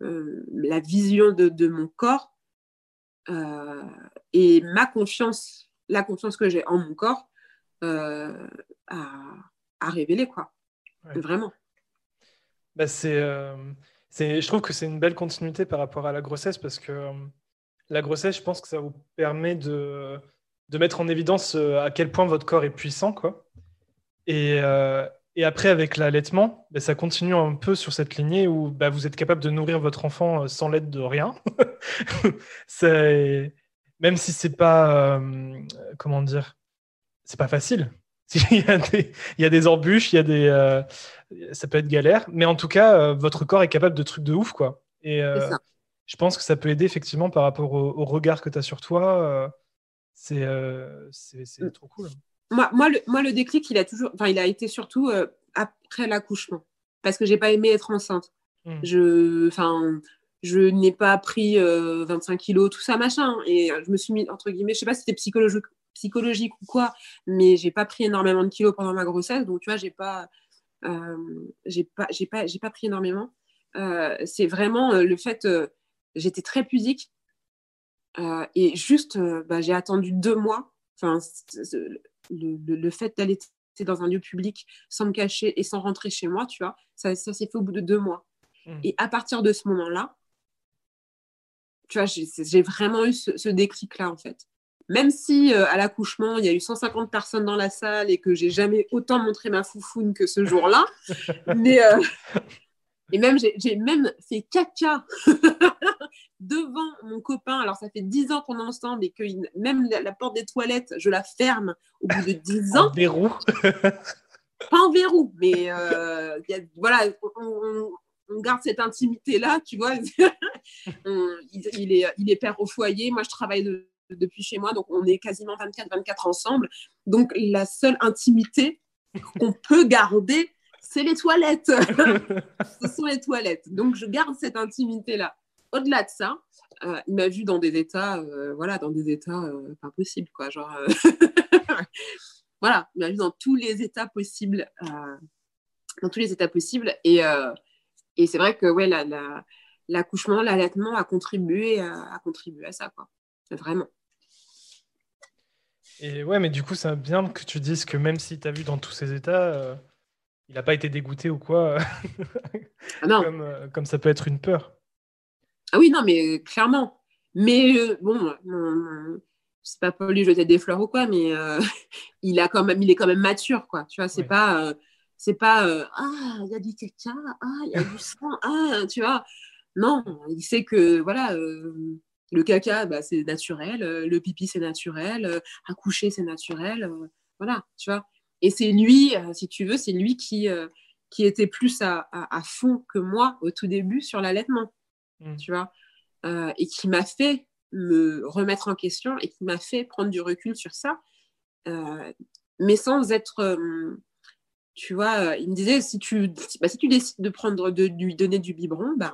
la vision de, mon corps et ma confiance, la confiance que j'ai en mon corps, a, révélé. Quoi. Vraiment. Bah c'est, je trouve que c'est une belle continuité par rapport à la grossesse parce que la grossesse, je pense que ça vous permet de, de mettre en évidence euh, à quel point votre corps est puissant. Quoi. Et, euh, et après, avec l'allaitement, bah, ça continue un peu sur cette lignée où bah, vous êtes capable de nourrir votre enfant euh, sans l'aide de rien. même si c'est pas, pas facile. il, y a des, il y a des embûches, il y a des, ça peut être galère, mais en tout cas, votre corps est capable de trucs de ouf, quoi. Et, je pense que ça peut aider effectivement par rapport au, regard que tu as sur toi. Euh, euh, c'est mm. trop cool. Moi, moi, le, moi, le déclic, il a, toujours, il a été surtout euh, après l'accouchement. Parce que j'ai pas aimé être enceinte. Mm. Je, je n'ai pas pris 25 kilos, tout ça, machin. Et je me suis mis, entre guillemets, je sais pas si c'était psychologique, psychologique ou quoi, mais j'ai pas pris énormément de kilos pendant ma grossesse. Donc, tu vois, j'ai pas, j'ai pas, j'ai pas, j'ai pas pris énormément. c'est vraiment le fait j'étais très pudique. Euh, et juste, euh, bah, j'ai attendu deux mois. Enfin, le, fait d'aller dans un lieu public sans me cacher et sans rentrer chez moi, tu vois, ça, s'est fait au bout de deux mois. Mmh. Et à partir de ce moment-là, tu vois, j'ai vraiment eu ce, déclic-là, en fait. Même si euh, à l'accouchement, il y a eu 150 personnes dans la salle et que j'ai jamais autant montré ma foufoune que ce jour-là, mais et même, j'ai même fait caca devant mon copain. Alors, ça fait 10 ans qu'on est ensemble et que même la, porte des toilettes, je la ferme au bout de 10 ans. En verrou Pas en verrou, mais euh, voilà, on, garde cette intimité-là, tu vois. il, est, il est père au foyer. Moi, je travaille depuis chez moi, donc on est quasiment 24-24 ensemble. Donc, la seule intimité qu'on peut garder, c'est les toilettes. Ce sont les toilettes. Donc, je garde cette intimité-là. Au-delà de ça, euh, il m'a vu dans des états, euh, voilà, dans des états euh, pas possibles, quoi. Genre, voilà, il m'a vu dans tous les états possibles, dans tous les états possibles. Et, et c'est vrai que, ouais, l'accouchement, l'allaitement a contribué, a contribué à ça, quoi. Vraiment. Et ouais, mais du coup, c'est bien que tu dises que même si tu as vu dans tous ces états, il n'a pas été dégoûté ou quoi, ah non. Comme, comme, ça peut être une peur. Ah oui, non, mais clairement. Mais euh, bon, c'est pas pour lui jeter des fleurs ou quoi, mais euh, il, a quand même, il est quand même mature, quoi. Tu vois, c'est pas, euh, c'est pas ah, il y a du caca, ah, il y a du sang, ah, tu vois. Non, il sait que, voilà, le caca, bah, c'est naturel, le pipi, c'est naturel, accoucher, c'est naturel, voilà, tu vois. Et c'est lui, si tu veux, c'est lui qui, qui était plus à, à, fond que moi au tout début sur l'allaitement. Mm. tu vois, euh, et qui m'a fait me remettre en question et qui m'a fait prendre du recul sur ça, euh, mais sans être, euh, tu vois, il me disait si tu, bah, si tu décides de prendre, de, lui donner du biberon, ben,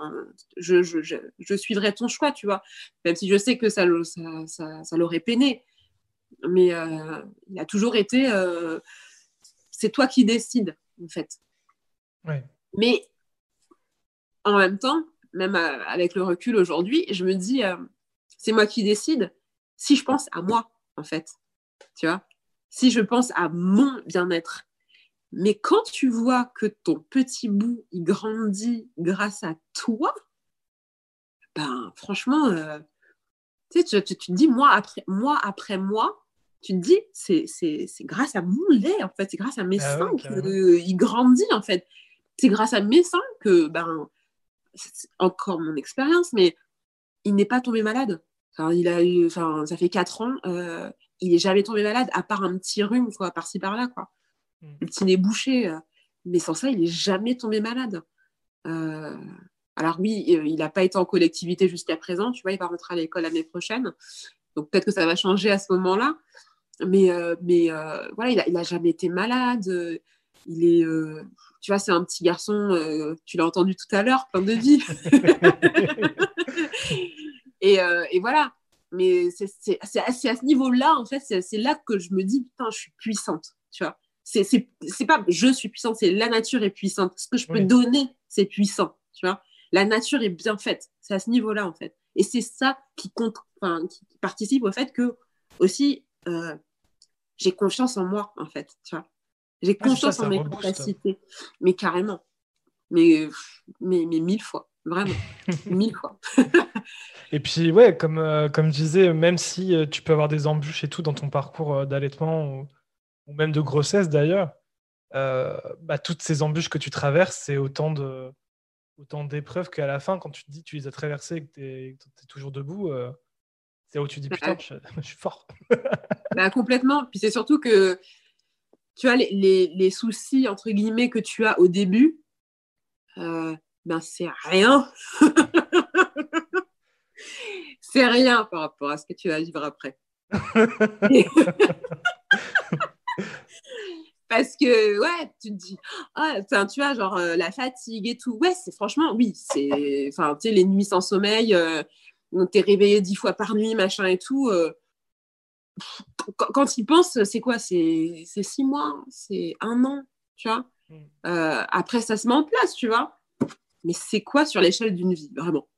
je, je, je, suivrai ton choix, tu vois, même si je sais que ça, ça, ça, ça l'aurait peiné, mais il a toujours été, c'est toi qui décides, en fait. Mais en même temps, même euh, avec le recul aujourd'hui, je me dis, euh, c'est moi qui décide si je pense à moi, en fait. Tu vois? Si je pense à mon bien-être. Mais quand tu vois que ton petit bout, il grandit grâce à toi, ben franchement, euh, tu, tu, te dis, moi après moi, après moi tu te dis, c'est grâce à mon lait, en fait, c'est grâce à mes ah seins qu'il grandit, en fait. C'est grâce à mes seins que ben, c'est encore mon expérience, mais il n'est pas tombé malade. il a eu, enfin, ça fait 4 ans, euh, il n'est jamais tombé malade, à part un petit rhume, quoi, par-ci par-là, quoi. Le petit nez bouché. Euh. mais sans ça, il n'est jamais tombé malade. Euh, alors oui, il n'a pas été en collectivité jusqu'à présent, tu vois, il va rentrer à l'école l'année prochaine. Donc peut-être que ça va changer à ce moment-là. Mais, mais voilà, il n'a a jamais été malade. Il est, tu vois, c'est un petit garçon, euh, tu l'as entendu tout à l'heure, plein de vie. Euh, et, voilà. Mais c'est à, ce niveau-là, en fait, c'est là que je me dis, putain, je suis puissante, tu vois. C'est pas je suis puissante, c'est la nature est puissante. Ce que je peux donner, c'est puissant, tu vois. La nature est bien faite. C'est à ce niveau-là, en fait. Et c'est ça qui, compte, qui participe au fait que, aussi, euh, j'ai confiance en moi, en fait, tu vois. J'ai confiance en mes capacités. Mais carrément. Mais, mais, mais mille fois. Vraiment. mille fois. et puis, ouais, comme, euh, comme je disais, même si euh, tu peux avoir des embûches et tout dans ton parcours euh, d'allaitement ou, même de grossesse d'ailleurs, bah, toutes ces embûches que tu traverses, c'est autant de autant d'épreuves qu'à la fin, quand tu te dis tu les as traversées et que tu es, toujours debout, c'est où tu dis putain, je, je suis fort. bah, complètement. Puis c'est surtout que tu vois, les, soucis, entre guillemets, que tu as au début, euh, ben c'est rien. c'est rien par rapport à ce que tu vas vivre après. Parce que, ouais, tu te dis, ah, tu vois, genre euh, la fatigue et tout. Ouais, c'est franchement, oui, c'est, enfin, tu sais, les nuits sans sommeil, euh, tu es réveillé dix fois par nuit, machin et tout. Quand, il pense, c'est quoi? C'est six mois, c'est un an, tu vois? Mm. Euh, après, ça se met en place, tu vois? Mais c'est quoi sur l'échelle d'une vie, vraiment?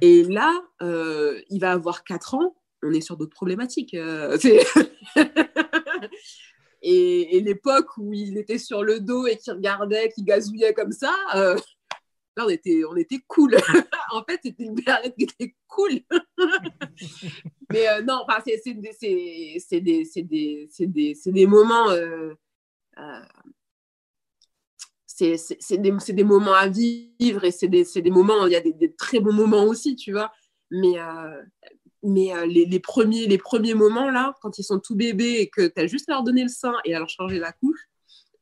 Et là, euh, il va avoir quatre ans, on est sur d'autres problématiques. Euh, et, et l'époque où il était sur le dos et qu'il regardait, qu'il gazouillait comme ça, là, on était, on était cool. en fait, c'était une période qui était cool. Mais euh, non, enfin, c'est des, des, des, des, moments. Euh, euh, c'est des, des, moments à vivre et c'est des, des, moments, il y a des, très bons moments aussi, tu vois. Mais, euh, mais les, les, premiers, les premiers moments, là, quand ils sont tout bébés et que tu as juste à leur donner le sein et à leur changer la couche,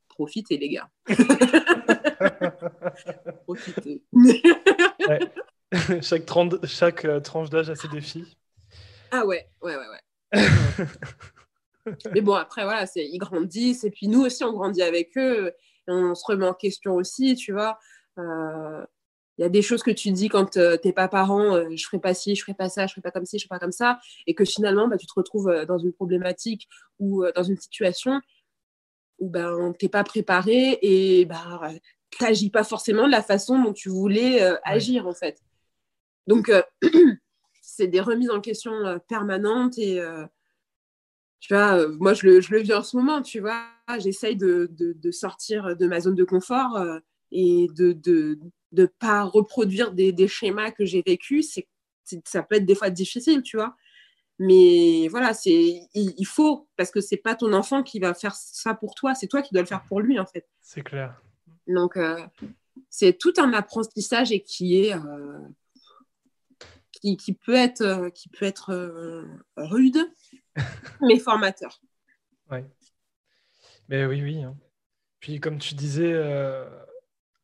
profitez, les gars. profitez. chaque, chaque euh, tranche d'âge a ses défis. Ah ouais, ouais, ouais, ouais. Mais bon, après, voilà, ils grandissent. Et puis nous aussi, on grandit avec eux. on se remet en question aussi, tu vois. Euh, il y a des choses que tu dis quand euh, tu n'es pas parent, je je ferai pas ci, je ferai pas ça, je ferai pas comme ci, je ferai pas comme ça, et que finalement, bah, tu te retrouves dans une problématique ou dans une situation où ben, tu n'es pas préparé et bah, tu n'agis pas forcément de la façon dont tu voulais agir, en fait. Donc, euh, c'est des remises en question euh, permanentes et euh, tu vois, moi, je le, je le vis en ce moment, tu vois. J'essaye de, de, sortir de ma zone de confort et de ne de, pas reproduire des, des schémas que j'ai vécus. Ça peut être des fois difficile, tu vois. Mais voilà, c'est, il, faut, parce que c'est pas ton enfant qui va faire ça pour toi, c'est toi qui dois le faire pour lui, en fait. C'est clair. Donc, c'est tout un apprentissage et qui est qui, peut être, euh, qui peut être euh, rude, mais formateur. Oui. Mais oui, oui. Hein. Puis comme tu disais, euh,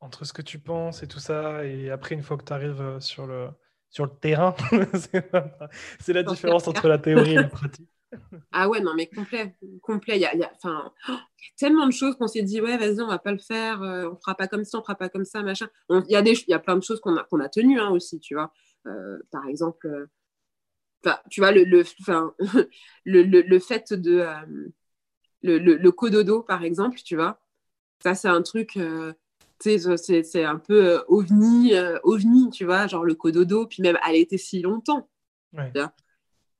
entre ce que tu penses et tout ça, et après, une fois que tu arrives sur le, sur le terrain, c'est la différence entre la théorie et la pratique. Ah ouais, non, mais complet. complet. Il y a, y, a, y a, tellement de choses qu'on s'est dit, ouais, vas-y, on va pas le faire, on fera pas comme ça, on fera pas comme ça, machin. Il y, a y a plein de choses qu'on a, qu'on a tenues hein, aussi, tu vois. Euh, par exemple, euh, tu vois, le, le, le, le, fait de. Euh, le, le, cododo, par exemple, tu vois, ça, c'est un truc. c'est un peu ovni, ovni, tu vois, genre le cododo, puis même elle a été si longtemps.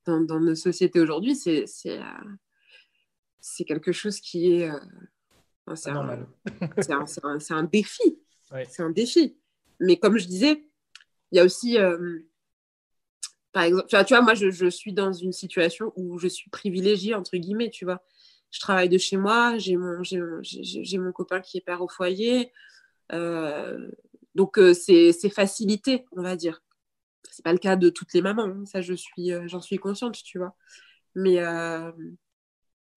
Dans, dans, nos sociétés aujourd'hui, c'est c'est quelque chose qui est. c'est un, un, un, défi. C'est un défi. Mais comme je disais, il y a aussi, euh, par exemple, tu vois, moi, je, suis dans une situation où je suis privilégiée, entre guillemets, tu vois. Je travaille de chez moi, j'ai mon, mon copain qui est père au foyer. Euh, donc, euh, c'est facilité, on va dire. C'est pas le cas de toutes les mamans, hein. ça, je suis, j'en suis consciente, tu vois. Mais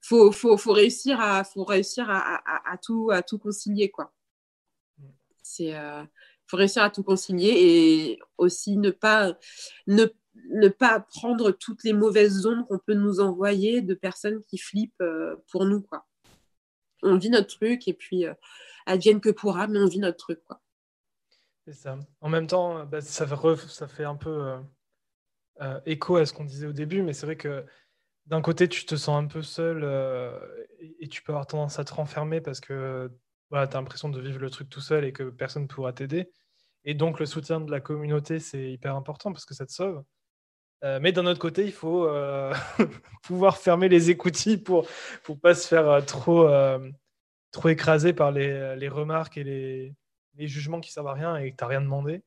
faut, faut, faut, réussir à, faut réussir à, tout, à tout concilier, quoi. C'est faut réussir à tout concilier et aussi ne pas, ne, ne pas prendre toutes les mauvaises ondes qu'on peut nous envoyer de personnes qui flippent euh, pour nous. Quoi. On vit notre truc et puis euh, advienne que pourra, mais on vit notre truc. Quoi. C'est ça. En même temps, bah, ça, fait ça fait un peu euh, écho à ce qu'on disait au début, mais c'est vrai que d'un côté, tu te sens un peu seul et, tu peux avoir tendance à te renfermer parce que tu as l'impression de vivre le truc tout seul et que personne ne pourra t'aider. Et donc, le soutien de la communauté, c'est hyper important parce que ça te sauve. Euh, mais d'un autre côté, il faut euh, pouvoir fermer les écoutilles pour ne pas se faire euh, trop, trop écraser par les, les remarques et les, les, jugements qui ne servent à rien et que tu n'as rien demandé.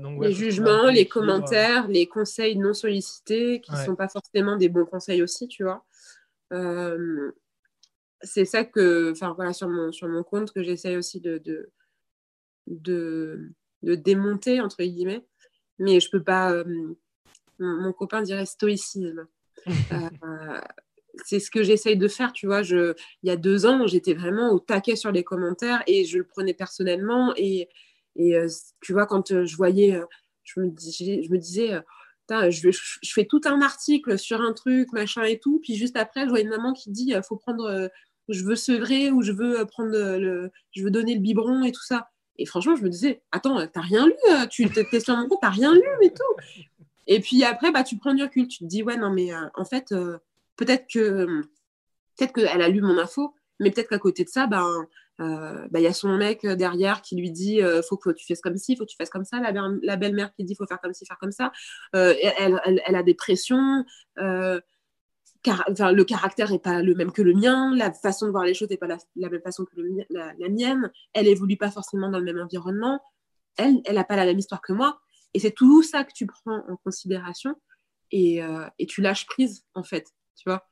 Donc, les jugements, les commentaires, les conseils non sollicités, qui ne sont pas forcément des bons conseils aussi, tu vois. c'est ça que, enfin voilà, sur mon, sur mon compte, que j'essaye aussi de, de de, de démonter, entre guillemets. Mais je peux pas. Euh, mon, copain dirait stoïcisme. Euh, c'est ce que j'essaye de faire, tu vois. Je, il y a deux ans, j'étais vraiment au taquet sur les commentaires et je le prenais personnellement. Et, et euh, tu vois, quand je voyais, je me, disais, je me disais je, je, fais tout un article sur un truc, machin et tout. Puis juste après, je vois une maman qui dit faut prendre, je veux sevrer ou je veux prendre le, je veux donner le biberon et tout ça. Et franchement, je me disais, attends, t'as rien lu, euh, tu t'es sur mon compte, t'as rien lu et tout. Et puis après, bah, tu prends du recul, tu te dis, ouais, non, mais euh, en fait, euh, peut-être que peut-être qu'elle a lu mon info, mais peut-être qu'à côté de ça, ben, bah, il y a son mec derrière qui lui dit faut que tu fasses comme ci, faut que tu fasses comme ça. La, belle-mère qui dit faut faire comme ci, faire comme ça. Elle, elle, a des pressions le caractère n'est pas le même que le mien, la façon de voir les choses n'est pas la, même façon que la, mienne, elle évolue pas forcément dans le même environnement, elle, elle n'a pas la même histoire que moi. Et c'est tout ça que tu prends en considération euh, et tu lâches prise, en fait. Tu vois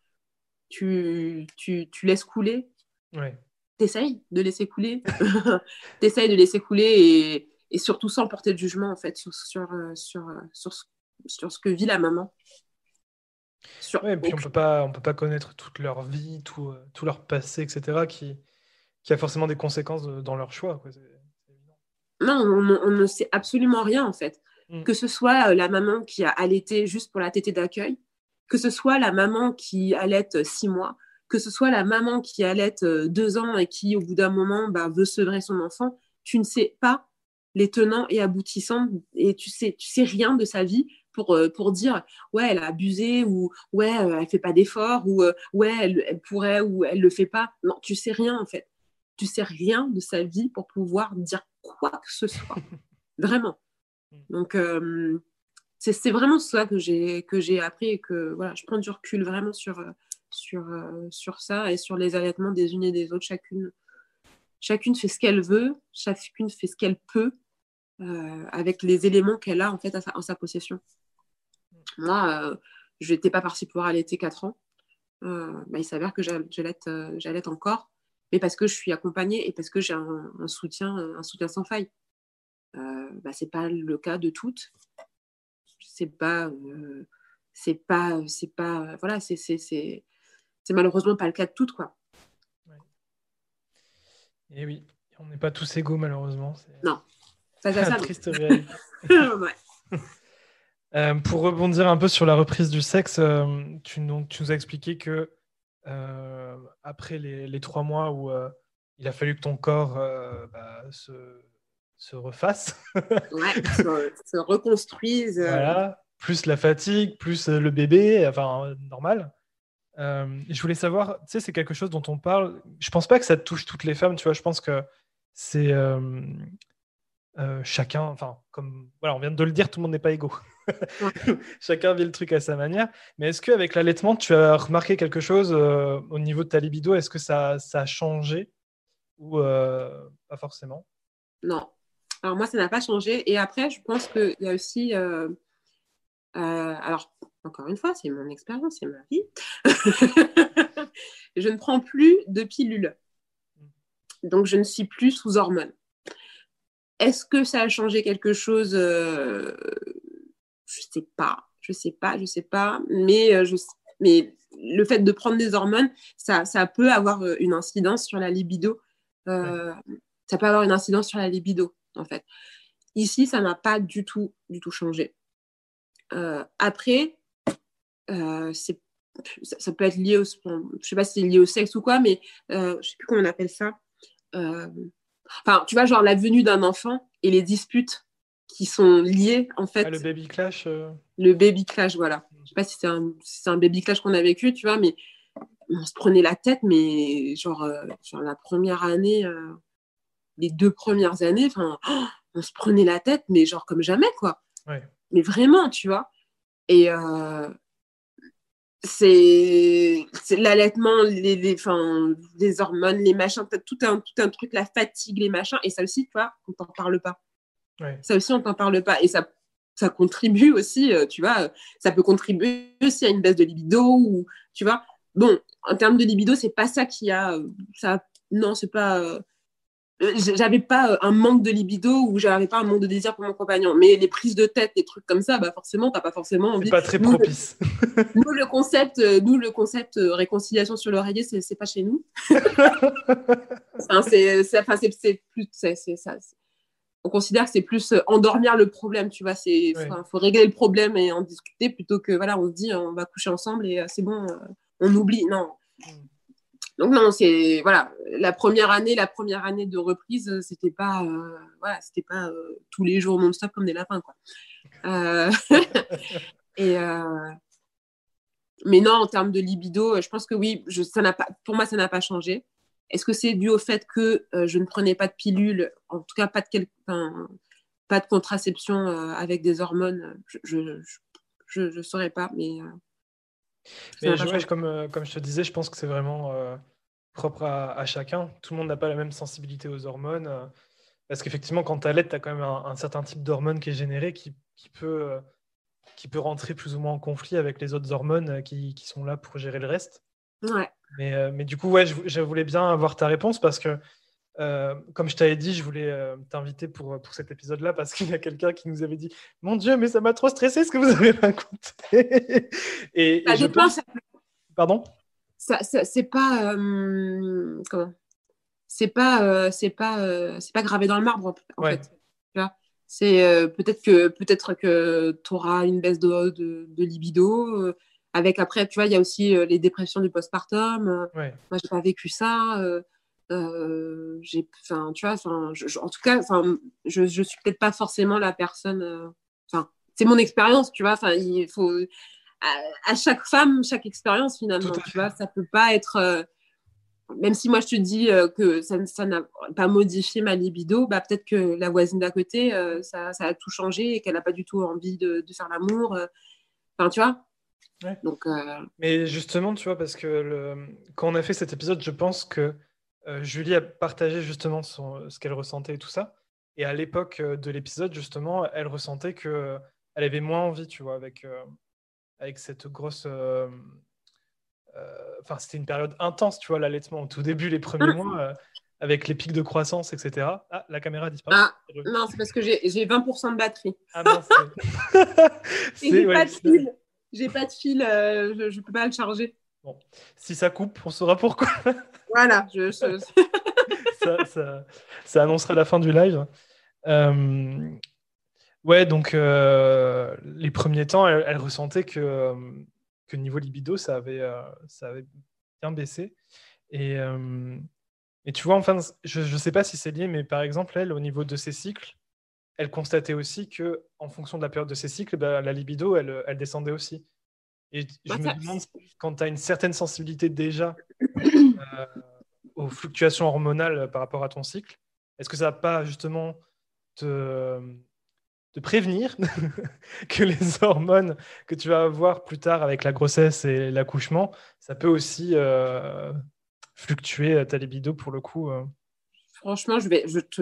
tu, tu, tu, laisses couler. Ouais. T'essayes de laisser couler. T'essayes de laisser couler et, et, surtout sans porter de jugement, en fait, sur, sur, euh, sur, euh, sur, sur ce que vit la maman et puis on peut pas, on peut pas connaître toute leur vie, tout, euh, tout leur passé, etc., qui, qui a forcément des conséquences dans leur choix. non, on, ne sait absolument rien en fait. mm. que ce soit la maman qui a allaité juste pour la tétée d'accueil, que ce soit la maman qui allaite six mois, que ce soit la maman qui allaite deux ans et qui, au bout d'un moment, bah, veut sevrer son enfant, tu ne sais pas les tenants et aboutissants et tu sais, tu sais rien de sa vie pour, euh, pour dire ouais, elle a abusé ou ouais, euh, elle fait pas d'efforts ou euh, ouais, elle, pourrait ou elle le fait pas. Non, tu sais rien en fait. Tu sais rien de sa vie pour pouvoir dire quoi que ce soit. Vraiment. Mm. Donc, c'est vraiment ça que j'ai que j'ai appris et que voilà, je prends du recul vraiment sur, sur, sur ça et sur les allaitements des unes et des autres. Chacune, chacune fait ce qu'elle veut, chacune fait ce qu'elle peut euh, avec les éléments qu'elle a en fait en sa possession. Moi, euh, je n'étais pas partie pour allaiter 4 ans. Euh, bah, il s'avère que j'allaite encore, mais parce que je suis accompagnée et parce que j'ai un, soutien, un soutien sans faille. Bah, c'est pas le cas de toutes. C'est pas, c'est pas, c'est pas, voilà, c'est, c'est, malheureusement pas le cas de toutes, quoi. Et oui, on n'est pas tous égaux malheureusement. Non, ça, ça, ça, triste euh, pour rebondir un peu sur la reprise du sexe, euh, tu, nous, tu, nous as expliqué que euh, après les, les, trois mois où il a fallu que ton corps bah, se, se, refasse, ouais, se, reconstruise. Voilà, plus la fatigue, plus le bébé, enfin normal. je voulais savoir, tu sais, c'est quelque chose dont on parle. Je pense pas que ça touche toutes les femmes, tu vois. Je pense que c'est euh, chacun, enfin, comme voilà, on vient de le dire, tout le monde n'est pas égaux. chacun vit le truc à sa manière. Mais est-ce qu'avec l'allaitement, tu as remarqué quelque chose euh, au niveau de ta libido? Est-ce que ça, ça, a changé? Ou euh, pas forcément? Non. Alors moi, ça n'a pas changé. Et après, je pense qu'il y a aussi... alors, encore une fois, c'est mon expérience, c'est ma vie. je ne prends plus de pilules. Mm. Donc, je ne suis plus sous hormones. Est-ce que ça a changé quelque chose euh, Je sais pas, je sais pas, je sais pas. Mais, euh, je, mais le fait de prendre des hormones, ça, ça peut avoir euh, une incidence sur la libido. Ça peut avoir une incidence sur la libido, en fait. Ici, ça n'a pas du tout, du tout changé. après, c'est ça, peut être lié au, je sais pas si c'est lié au sexe ou quoi, mais je sais plus comment on appelle ça. Enfin, tu vois, genre la venue d'un enfant et les disputes qui sont liées, en fait. Ah, le baby clash. Euh. Le baby clash, voilà. Je sais pas si c'est un, un, baby clash qu'on a vécu, tu vois, mais on se prenait la tête, mais genre, euh, la première année, euh, les deux premières années, enfin, on se prenait la tête, mais genre comme jamais, quoi. Mais vraiment, tu vois. Et, c'est l'allaitement, les, les, les, hormones, les machins, tout un, tout un truc, la fatigue, les machins. Et ça aussi, tu vois, on t'en parle pas. Ça aussi, on t'en parle pas. Et ça, ça contribue aussi, euh, tu vois, ça peut contribuer aussi à une baisse de libido ou, tu vois. Bon, en termes de libido, c'est pas ça qui a, euh, ça, non, c'est pas, euh, euh, j'avais pas euh, un manque de libido ou j'avais pas un manque de désir pour mon compagnon. Mais les prises de tête, les trucs comme ça, bah forcément, t'as pas forcément envie. C'est pas très propice. nous, le concept, euh, nous, le concept réconciliation sur l'oreiller, c'est pas chez nous. enfin, c'est plus, c'est ça. On considère que c'est plus endormir le problème, tu vois. C'est, faut régler le problème et en discuter plutôt que voilà, on se dit on va coucher ensemble et c'est bon, on oublie. Non. Donc non, c'est voilà, la première année, la première année de reprise, euh, c'était pas euh, voilà, c'était pas euh, tous les jours non-stop comme des lapins quoi. et mais non, en termes de libido, je pense que oui, ça n'a pas, pour moi, ça n'a pas changé. Est-ce que c'est dû au fait que je ne prenais pas de pilule, en tout cas pas de pas de contraception avec des hormones Je je, saurais pas, mais mais je, comme, euh, comme je te disais, je pense que c'est vraiment euh, propre à, chacun. Tout le monde n'a pas la même sensibilité aux hormones. Euh, parce qu'effectivement, quand tu allaites, tu as quand même un, certain type d'hormones qui est généré qui, qui, peut, qui peut rentrer plus ou moins en conflit avec les autres hormones qui, qui sont là pour gérer le reste. Ouais. Mais, mais du coup, ouais, je, je, voulais bien avoir ta réponse parce que euh, comme je t'avais dit, je voulais euh, t'inviter pour, pour cet épisode-là parce qu'il y a quelqu'un qui nous avait dit Mon Dieu, mais ça m'a trop stressé ce que vous avez raconté. et, ça et pense... Pardon? Ça, C'est pas. Euh, comment? C'est pas, c'est pas, c'est pas gravé dans le marbre en, fait. C'est peut-être que peut-être que tu auras une baisse de, de, libido. avec après, tu vois, il y a aussi les dépressions du postpartum. Ouais. Moi, j'ai pas vécu ça. J'ai, enfin, tu vois, enfin, en tout cas, enfin, je, je suis peut-être pas forcément la personne. Enfin, c'est mon expérience, tu vois. Enfin, il faut à, chaque femme, chaque expérience finalement, tu vois. Ça peut pas être même si moi je te dis euh, que ça n'a pas modifié ma libido, bah, peut-être que la voisine d'à côté, euh, ça, ça, a tout changé et qu'elle n'a pas du tout envie de, de faire l'amour. Euh. Enfin, tu vois Donc, Mais justement, tu vois, parce que le... quand on a fait cet épisode, je pense que Julie a partagé justement son... ce qu'elle ressentait et tout ça. Et à l'époque de l'épisode, justement, elle ressentait que elle avait moins envie, tu vois, avec, avec cette grosse euh, enfin, c'était une période intense, tu vois, l'allaitement au tout début, les premiers mois, euh, avec les pics de croissance, etc. Ah, la caméra a disparu. Ah, non, c'est parce que j'ai 20% de batterie. Ah c'est. j'ai pas de fil. J'ai pas de fil, euh, je peux pas le charger. Bon, si ça coupe, on saura pourquoi. voilà, je, ça, ça, ça, annoncera la fin du live. ouais, donc les premiers temps, elle ressentait que que niveau libido, ça avait, euh, ça avait bien baissé. Et, euh, et tu vois, enfin, je ne sais pas si c'est lié, mais par exemple, elle, au niveau de ses cycles, elle constatait aussi que en fonction de la période de ses cycles, bah, la libido, elle, elle, descendait aussi. Et je me demande, quand tu as une certaine sensibilité déjà euh, aux fluctuations hormonales par rapport à ton cycle, est-ce que ça va pas justement te, prévenir que les hormones que tu vas avoir plus tard avec la grossesse et l'accouchement, ça peut aussi euh, fluctuer ta libido pour le coup. Euh? Franchement, je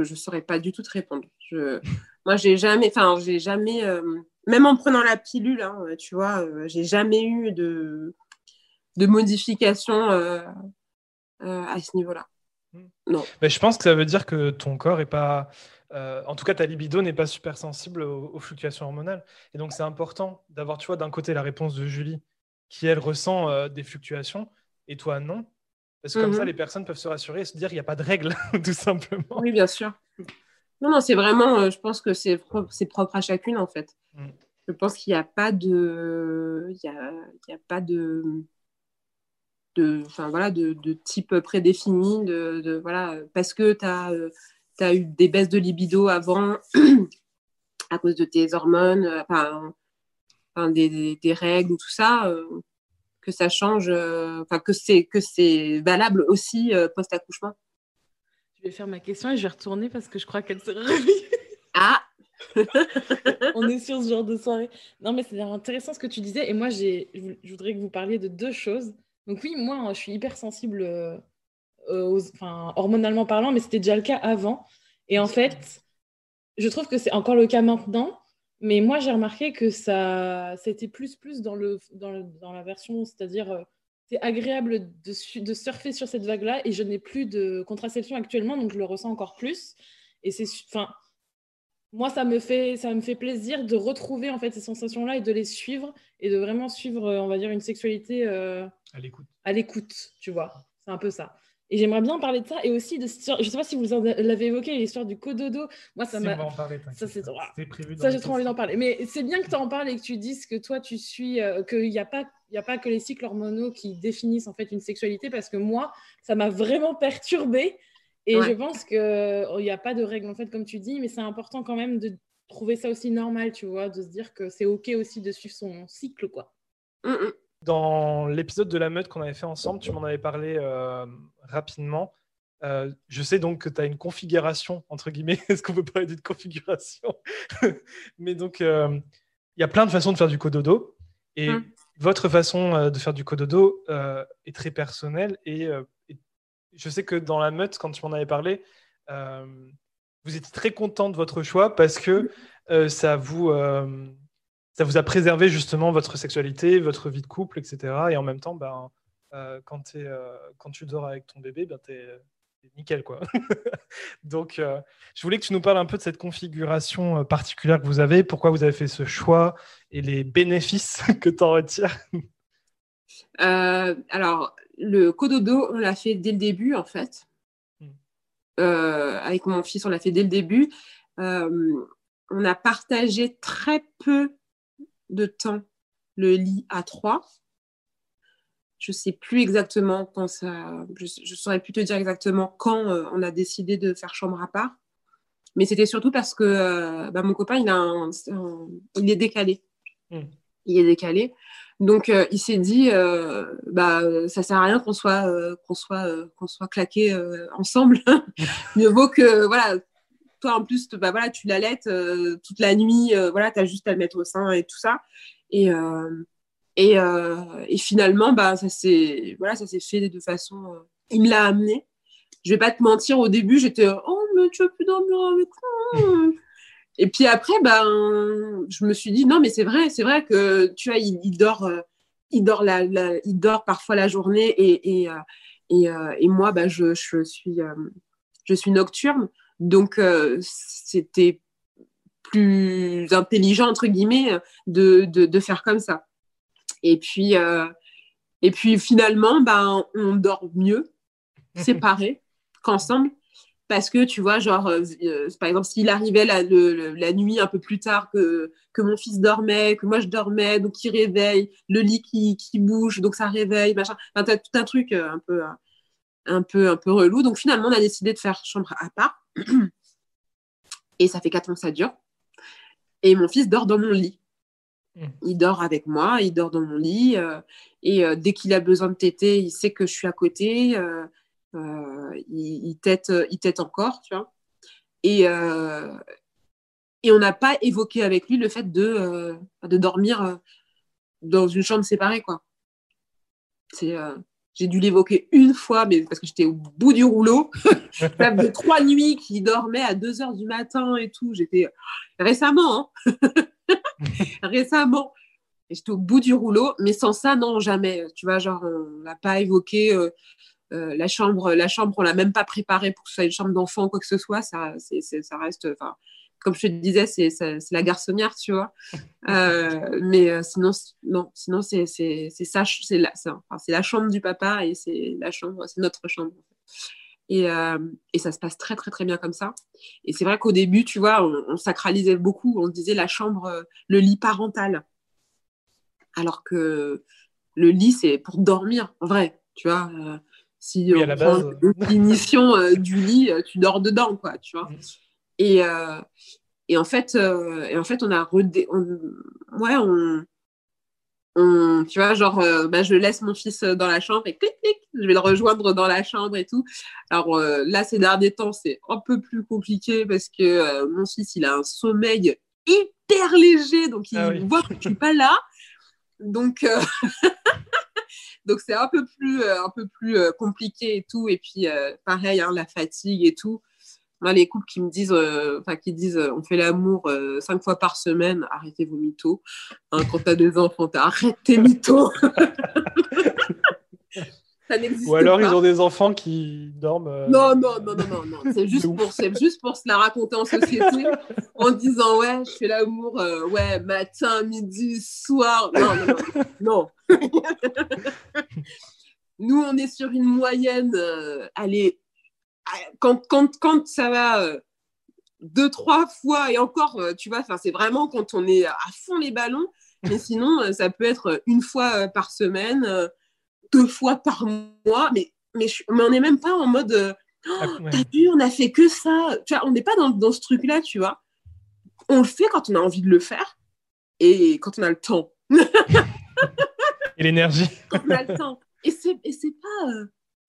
je saurais pas du tout te répondre. Moi, j'ai jamais, enfin, j'ai jamais, même en prenant la pilule, hein, tu vois, j'ai jamais eu de, de modification à ce niveau-là. Hmm. Non. Mais je pense que ça veut dire que ton corps est pas euh, en tout cas, ta libido n'est pas super sensible aux, fluctuations hormonales. Et donc, c'est important d'avoir, tu vois, d'un côté la réponse de Julie, qui elle ressent euh, des fluctuations, et toi non. Parce que comme ça, mhm. les personnes peuvent se rassurer et se dire qu'il n'y a pas de règle, tout simplement. Oui, bien sûr. Non, non, c'est vraiment, euh, je pense que c'est propre à chacune, en fait. Mm. Je pense qu'il n'y a pas de. Il y a, il y a pas de. De, voilà, de, de type prédéfini, de, de, voilà, parce que tu as as eu des baisses de libido avant à cause de tes hormones, euh, enfin, des, des, règles ou tout ça, euh, que ça change, euh, enfin que c'est que c'est valable aussi post-accouchement. Je vais faire ma question et je vais retourner parce que je crois qu'elle s'est réveillée. Ah On est sur ce genre de soirée. Non, mais c'est intéressant ce que tu disais. Et moi, je voudrais que vous parliez de deux choses. Donc oui, moi, je suis hyper sensible euh, enfin, hormonalement parlant, mais c'était déjà le cas avant. Et en fait, je trouve que c'est encore le cas maintenant. Mais moi, j'ai remarqué que ça, c'était plus plus dans, le, dans, dans la version, c'est-à-dire, euh, c'est agréable de, de, surfer sur cette vague-là et je n'ai plus de contraception actuellement, donc je le ressens encore plus. Et c'est, enfin, moi, ça me fait, ça me fait plaisir de retrouver en fait ces sensations-là et de les suivre et de vraiment suivre, on va dire, une sexualité euh, à l'écoute. À l'écoute, tu vois. C'est un peu ça. Et j'aimerais bien parler de ça et aussi de je sais pas si vous l'avez évoqué l'histoire du cododo. Moi ça m'a ça c'est prévu Ça j'ai trop envie d'en parler. Mais c'est bien que tu en parles et que tu dises que toi tu suis euh, qu'il n'y a pas il a pas que les cycles hormonaux qui définissent en fait une sexualité parce que moi ça m'a vraiment perturbée et je pense que oh, il n'y a pas de règle en fait comme tu dis mais c'est important quand même de trouver ça aussi normal, tu vois, de se dire que c'est OK aussi de suivre son cycle quoi. Mmh, mmh. Dans l'épisode de la meute qu'on avait fait ensemble, tu m'en avais parlé euh, rapidement. Euh, je sais donc que tu as une configuration, entre guillemets. Est-ce qu'on peut parler d'une configuration? Mais donc, euh, il y a plein de façons de faire du cododo. Et hum. votre façon de faire du cododo est très personnelle. Et, je sais que dans la meute, quand tu m'en avais parlé, vous étiez très content de votre choix parce que ça vous ça vous a préservé justement votre sexualité, votre vie de couple, etc. Et en même temps, ben, euh, quand, euh, quand, tu dors avec ton bébé, ben, tu es, nickel. Quoi. Donc, euh, je voulais que tu nous parles un peu de cette configuration particulière que vous avez, pourquoi vous avez fait ce choix et les bénéfices que tu en retires. alors, le cododo, on l'a fait dès le début, en fait. Hmm. avec mon fils, on l'a fait dès le début on a partagé très peu de temps le lit à trois. Je sais plus exactement quand ça. Je, je saurais plus te dire exactement quand euh, on a décidé de faire chambre à part. Mais c'était surtout parce que euh, bah, mon copain, il, a il est décalé. Hmm. Il est décalé. Donc, euh, il s'est dit, euh, bah, ça sert à rien qu'on soit, qu'on soit, qu'on soit claqués ensemble. Mieux vaut que, voilà, toi, en plus, bah, voilà, tu l'allaites toute la nuit, voilà, tu as juste à le mettre au sein et tout ça. Et, et, et, finalement, bah, ça s'est voilà, fait de façon. il me l'a amené. Je vais pas te mentir, au début, j'étais Oh, mais tu veux plus dormir avec moi Et puis après, ben, je me suis dit Non, mais c'est vrai, c'est vrai que tu vois, il, dort. il dort, la, il dort parfois la journée et, et, et, et moi, bah, je, je, suis, je suis nocturne. Donc, c'était plus intelligent, entre guillemets, de, de, de, faire comme ça. Et puis, et puis finalement, ben, on dort mieux, séparés qu'ensemble. Parce que tu vois, genre, euh, euh, par exemple, s'il arrivait la, la, nuit un peu plus tard que, que mon fils dormait, que moi je dormais, donc il réveille, le lit qui, qui bouge, donc ça réveille, machin. Enfin, t'as tout un truc euh, un peu, un, peu, un peu relou. Donc finalement, on a décidé de faire chambre à part. Et ça fait quatre ans que ça dure. Et mon fils dort dans mon lit. Mmh. Il dort avec moi, il dort dans mon lit. et dès qu'il a besoin de téter, il sait que je suis à côté. Euh, il, il, tête encore, tu vois. Et, euh, et on n'a pas évoqué avec lui le fait de, euh, de dormir dans une chambre séparée, quoi. C'est j'ai dû l'évoquer une fois, mais parce que j'étais au bout du rouleau. de trois nuits qui dormait à 2 heures du matin et tout. J'étais récemment, hein récemment. J'étais au bout du rouleau, mais sans ça, non, jamais. Tu vois, genre, on n'a pas évoqué euh, la chambre, la chambre, on l'a même pas préparée pour que ce soit une chambre d'enfant ou quoi que ce soit. Ça, c'est, ça reste, enfin, comme je te disais, c'est, la garçonnière, tu vois. Euh, mais euh, sinon, non, sinon c'est, c'est, c'est ça, c'est la, enfin, la chambre du papa et c'est la chambre, c'est notre chambre. Et, et, ça se passe très très très bien comme ça. Et c'est vrai qu'au début, tu vois, on, on, sacralisait beaucoup, on disait la chambre, le lit parental. Alors que le lit, c'est pour dormir, en vrai, tu vois. Si oui, on prend définition euh, du lit, euh, tu dors dedans, quoi, tu vois. Et, euh, et, en fait, et en fait, on a redé... ouais, on... on... tu vois, genre, bah, je laisse mon fils dans la chambre et clic, clic, je vais le rejoindre dans la chambre et tout. Alors là, ces derniers temps, c'est un peu plus compliqué parce que mon fils, il a un sommeil hyper léger, donc il ah voit que je suis pas là. Donc, Donc c'est un peu plus, euh, un peu plus euh, compliqué et tout. Et puis euh, pareil, hein, la fatigue et tout. Moi, les couples qui me disent, enfin qui disent, on fait l'amour cinq fois par semaine, arrêtez vos mythos. Hein, quand t'as deux enfants, arrête tes mythos. Ou alors ils ont des enfants qui dorment. Euh, non, non, non, non, non, non. C'est juste, pour, juste pour se la raconter en société en disant ouais, je fais l'amour euh, ouais, matin, midi, soir. Non, non, non. Nous, on est sur une moyenne. Euh, allez, quand, quand, quand ça va deux, trois fois et encore, tu vois, c'est vraiment quand on est à fond les ballons. Mais sinon, ça peut être une fois par semaine deux fois par mois, mais, mais, mais on n'est même pas en mode euh, oh, ah, T'as vu, on a fait que ça. Tu vois, on n'est pas dans, dans ce truc-là, tu vois. On le fait quand on a envie de le faire et quand on a le temps. et l'énergie. quand on a le temps. Et c'est, et c'est pas.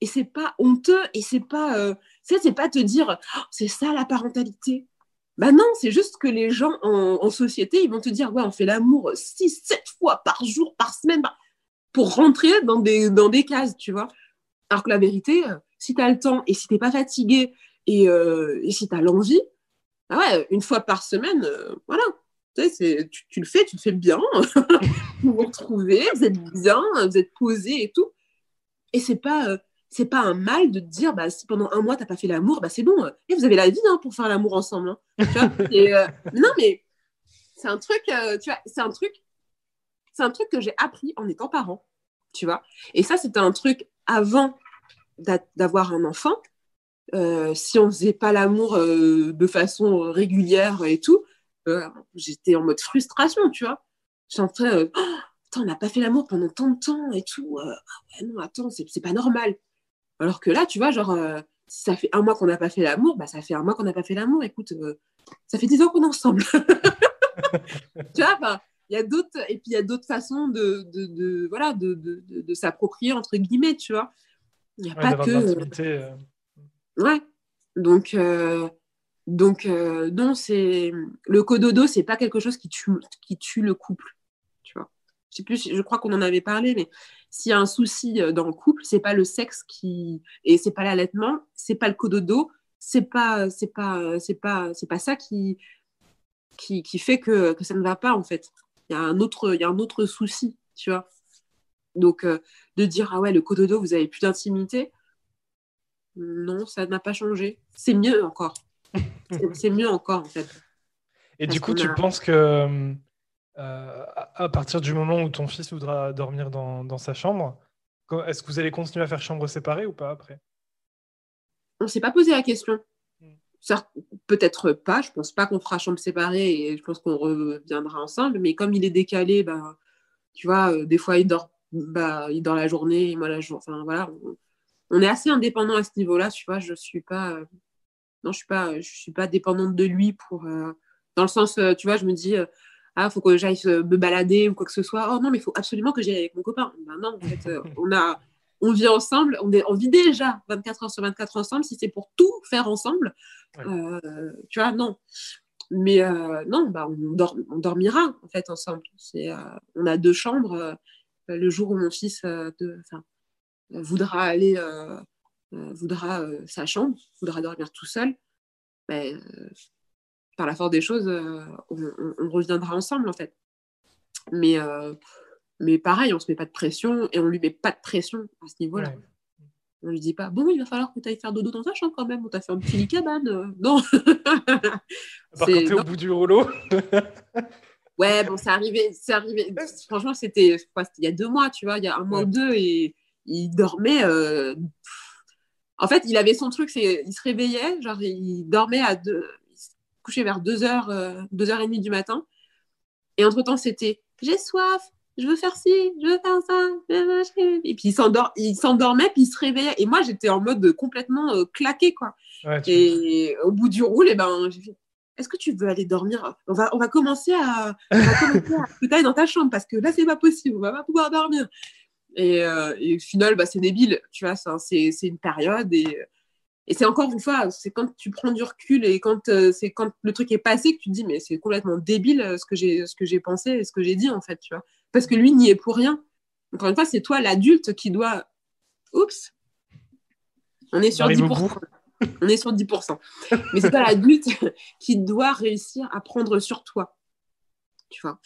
Et c'est pas honteux et c'est pas euh, c'est pas te dire oh, c'est ça la parentalité bah non c'est juste que les gens en, société ils vont te dire ouais on fait l'amour 6 7 fois par jour par semaine pour rentrer dans des, dans des cases, tu vois. Alors que la vérité, euh, si tu as le temps et si tu pas fatigué et, euh, et si tu as l'envie, bah ouais, une fois par semaine, euh, voilà. Tu, tu, le fais, tu le fais bien. vous vous retrouvez, vous êtes bien, vous êtes posé et tout. Et c'est pas, c'est pas un mal de te dire, bah, si pendant un mois, tu n'as pas fait l'amour, bah, c'est bon. Et vous avez la vie hein, pour faire l'amour ensemble. Hein, tu vois et, non, mais c'est un truc, tu vois, c'est un truc c'est un truc que j'ai appris en étant parent, tu vois. Et ça, c'était un truc avant d'avoir un enfant. Euh, si on faisait pas l'amour euh, de façon régulière et tout, j'étais en mode frustration, tu vois. J'étais en train, oh, on n'a pas fait l'amour pendant tant de temps et tout. Ah non, attends, c'est pas normal. Alors que là, tu vois, genre, si ça fait un mois qu'on n'a pas fait l'amour, bah, ça fait un mois qu'on n'a pas fait l'amour. Écoute, ça fait dix ans qu'on est ensemble. tu vois, il y a d'autres et puis il y a d'autres façons de, de, de voilà de, de s'approprier entre guillemets tu vois il n'y a pas que euh, ouais donc euh, donc euh, non c'est le cododo c'est pas quelque chose qui tue qui tue le couple tu vois je sais plus je crois qu'on en avait parlé mais s'il y a un souci dans le couple c'est pas le sexe qui et c'est pas l'allaitement c'est pas le cododo c'est pas c'est pas c'est pas c'est pas ça qui qui, qui fait que, que ça ne va pas en fait il y a un autre, il y a un autre souci, tu vois. Donc, euh, de dire, ah ouais, le cododo, vous avez plus d'intimité, non, ça n'a pas changé. C'est mieux encore. c'est mieux encore, en fait. Et du coup, tu penses que euh, à partir du moment où ton fils voudra dormir dans, dans sa chambre, est-ce que vous allez continuer à faire chambre séparée ou pas après? On ne s'est pas posé la question. Peut-être pas, je pense pas qu'on fera chambre séparée et je pense qu'on reviendra ensemble, mais comme il est décalé, bah, tu vois, euh, des fois il dort, bah, il dort la journée, moi la journée, enfin voilà, on, est assez indépendant à ce niveau-là, tu vois, je suis pas, euh, non, je suis pas, je suis pas dépendante de lui pour, euh, dans le sens, tu vois, je me dis, ah, faut que j'aille me balader ou quoi que ce soit, oh non, mais il faut absolument que j'aille avec mon copain. Ben non, en fait, on a, on vit ensemble, on, on, vit déjà 24 heures sur 24 ensemble, si c'est pour tout faire ensemble, euh, tu vois, non. Mais euh, non, bah, on, on, dormira en fait ensemble. Euh, on a deux chambres. le jour où mon fils de, voudra aller, voudra sa chambre, voudra dormir tout seul, ben, par la force des choses, on, reviendra ensemble en fait. Mais mais pareil, on se met pas de pression et on lui met pas de pression à ce niveau-là. On lui dit pas, bon, il va falloir que tu ailles faire dodo dans ta chambre quand même, on t'a fait un petit lit cabane. Euh, non. Par contre, au bout du rouleau. ouais, bon, c'est arrivé, c'est arrivé. Franchement, c'était il y a deux mois, tu vois, il y a un mois ou deux, et il dormait. Euh, en fait, il avait son truc, c'est il se réveillait, genre, il dormait à deux, couchait vers 2h, euh, 2h30 du matin. Et entre-temps, c'était j'ai soif, je veux faire ci, je veux faire ça. Et puis il, s'endort, il s'endormait, puis il se réveillait. Et moi, j'étais en mode complètement euh, claqué, quoi. et au bout du roule, et eh ben, j'ai fait, est-ce que tu veux aller dormir? On va, on va commencer à, on va dans ta chambre, parce que là, c'est pas possible, on va pas pouvoir dormir. Et, euh, et au final, bah, c'est débile, tu vois, c'est, c'est une période. Et, et c'est encore une fois, c'est quand tu prends du recul et quand, euh, c'est quand le truc est passé que tu te dis, mais c'est complètement débile ce que j'ai, ce que j'ai pensé et ce que j'ai dit, en fait, tu vois parce que lui n'y est pour rien. Encore une fois, c'est toi l'adulte qui doit. Oups, on est sur 10%. On est sur 10%. Mais c'est toi l'adulte qui doit réussir à prendre sur toi. Tu vois.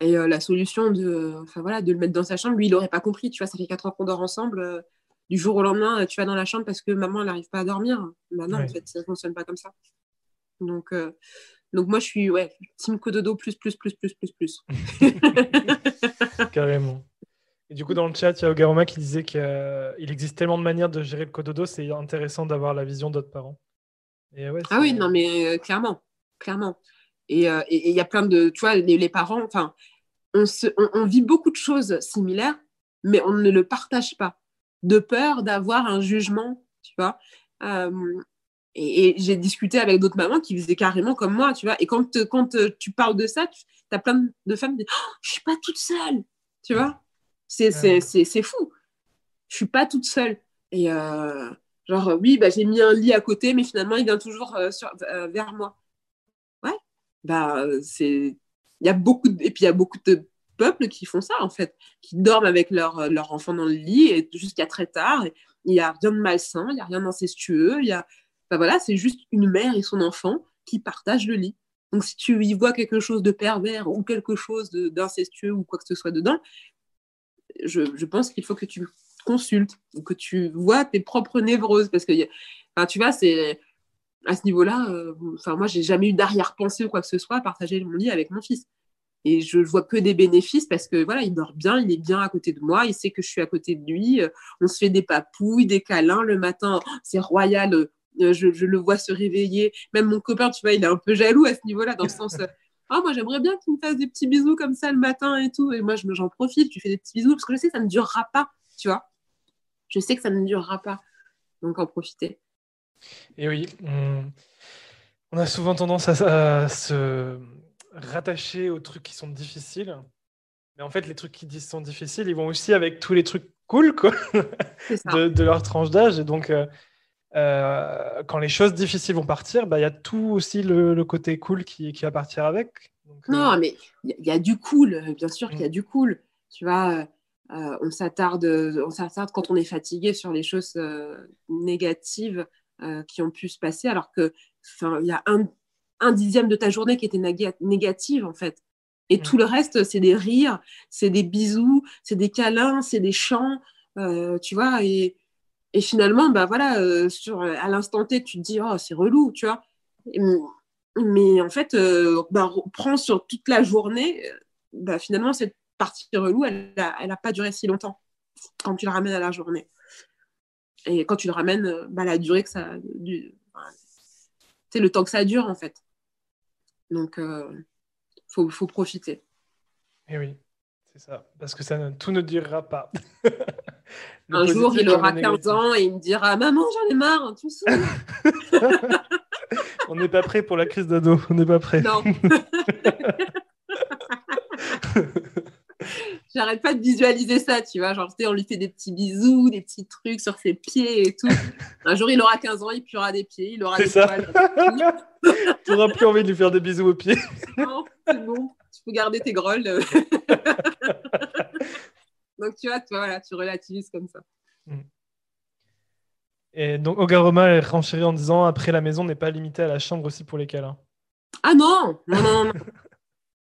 Et euh, la solution de, enfin, voilà, de le mettre dans sa chambre, lui, il n'aurait pas compris. Tu vois, ça fait 4 ans qu'on dort ensemble. Euh, du jour au lendemain, tu vas dans la chambre parce que maman, elle n'arrive pas à dormir. Bah non, en fait, ça ne fonctionne pas comme ça. Donc, euh, donc moi, je suis ouais, team cododo plus, plus, plus, plus, plus, plus. Carrément. Et du coup, dans le chat, il y a Ogaroma qui disait qu'il existe tellement de manières de gérer le cododo, c'est intéressant d'avoir la vision d'autres parents. ah oui, non, mais euh, clairement, clairement. Euh, et il y a plein de, tu vois, les, parents, enfin, on, on, vit beaucoup de choses similaires, mais on ne le partage pas, de peur d'avoir un jugement, tu vois. Euh, et, j'ai discuté avec d'autres mamans qui faisaient carrément comme moi, tu vois. Et quand, quand tu parles de ça, tu as plein de femmes qui disent oh, Je suis pas toute seule, tu vois. C'est fou. Je suis pas toute seule. Et euh, genre, oui, bah, j'ai mis un lit à côté, mais finalement, il vient toujours euh, sur, vers moi. Ouais, bah, c'est. Il y a beaucoup de... Et puis, il y a beaucoup de peuples qui font ça, en fait, qui dorment avec leur, leur enfant dans le lit et jusqu'à très tard. Il n'y a rien de malsain, il n'y a rien d'incestueux, y a voilà, c'est juste une mère et son enfant qui partagent le lit. Donc si tu y vois quelque chose de pervers ou quelque chose d'incestueux ou quoi que ce soit dedans, je, je pense qu'il faut que tu consultes ou que tu vois tes propres névroses parce que enfin, tu vois c'est à ce niveau-là euh, moi j'ai jamais eu d'arrière-pensée ou quoi que ce soit à partager mon lit avec mon fils et je vois que des bénéfices parce que voilà il dort bien il est bien à côté de moi il sait que je suis à côté de lui euh, on se fait des papouilles des câlins le matin c'est royal euh, je, le vois se réveiller. Même mon copain, tu vois, il est un peu jaloux à ce niveau-là, dans le sens, euh, oh, moi j'aimerais bien qu'il me fasse des petits bisous comme ça le matin et tout. Et moi j'en profite, tu fais des petits bisous parce que je sais que ça ne durera pas, tu vois. Je sais que ça ne durera pas. Donc en profiter. Et oui, on, a souvent tendance à, se rattacher aux trucs qui sont difficiles. Mais en fait, les trucs qui sont difficiles, ils vont aussi avec tous les trucs cool quoi, de, leur tranche d'âge. Et donc, euh, euh, quand les choses difficiles vont partir, bah, il y a tout aussi le, côté cool qui, qui, va partir avec. non, euh, mais il y, a du cool, bien sûr qu'il y a mm. du cool. Tu vois, on s'attarde on s'attarde quand on est fatigué sur les choses négatives qui ont pu se passer, alors que il y a un, un, dixième de ta journée qui était négative en fait. Et mm. tout le reste, c'est des rires, c'est des bisous, c'est des câlins, c'est des chants, tu vois. Et, et finalement, bah voilà, euh, sur, à l'instant T, tu te dis, oh, c'est relou, tu vois. mais en fait, euh, bah, prends sur toute la journée, euh, bah, finalement, cette partie relou, elle n'a elle a pas duré si longtemps quand tu le ramènes à la journée. Et quand tu le ramènes, bah, la durée que ça. c'est le temps que ça dure, en fait. Donc, il faut, faut profiter. Et eh oui, c'est ça. Parce que ça, tout ne durera pas. Un jour, il aura 15 ans et il me dira Maman, j'en ai marre, hein, tout ça. on n'est pas prêt pour la crise d'ado, on n'est pas prêt. Non. J'arrête pas de visualiser ça, tu vois. Genre, on lui fait des petits bisous, des petits trucs sur ses pieds et tout. Un jour, il aura 15 ans, il aura des pieds, il aura des ça. tu n'auras plus envie de lui faire des bisous aux pieds. non, c'est bon. Tu peux garder tes grolles. Donc, tu vois, voilà, tu relativises comme ça. Mm. Et donc, Ogaroma est renchéri en disant après, la maison n'est pas limitée à la chambre aussi pour les câlins. Ah non Non, non, non.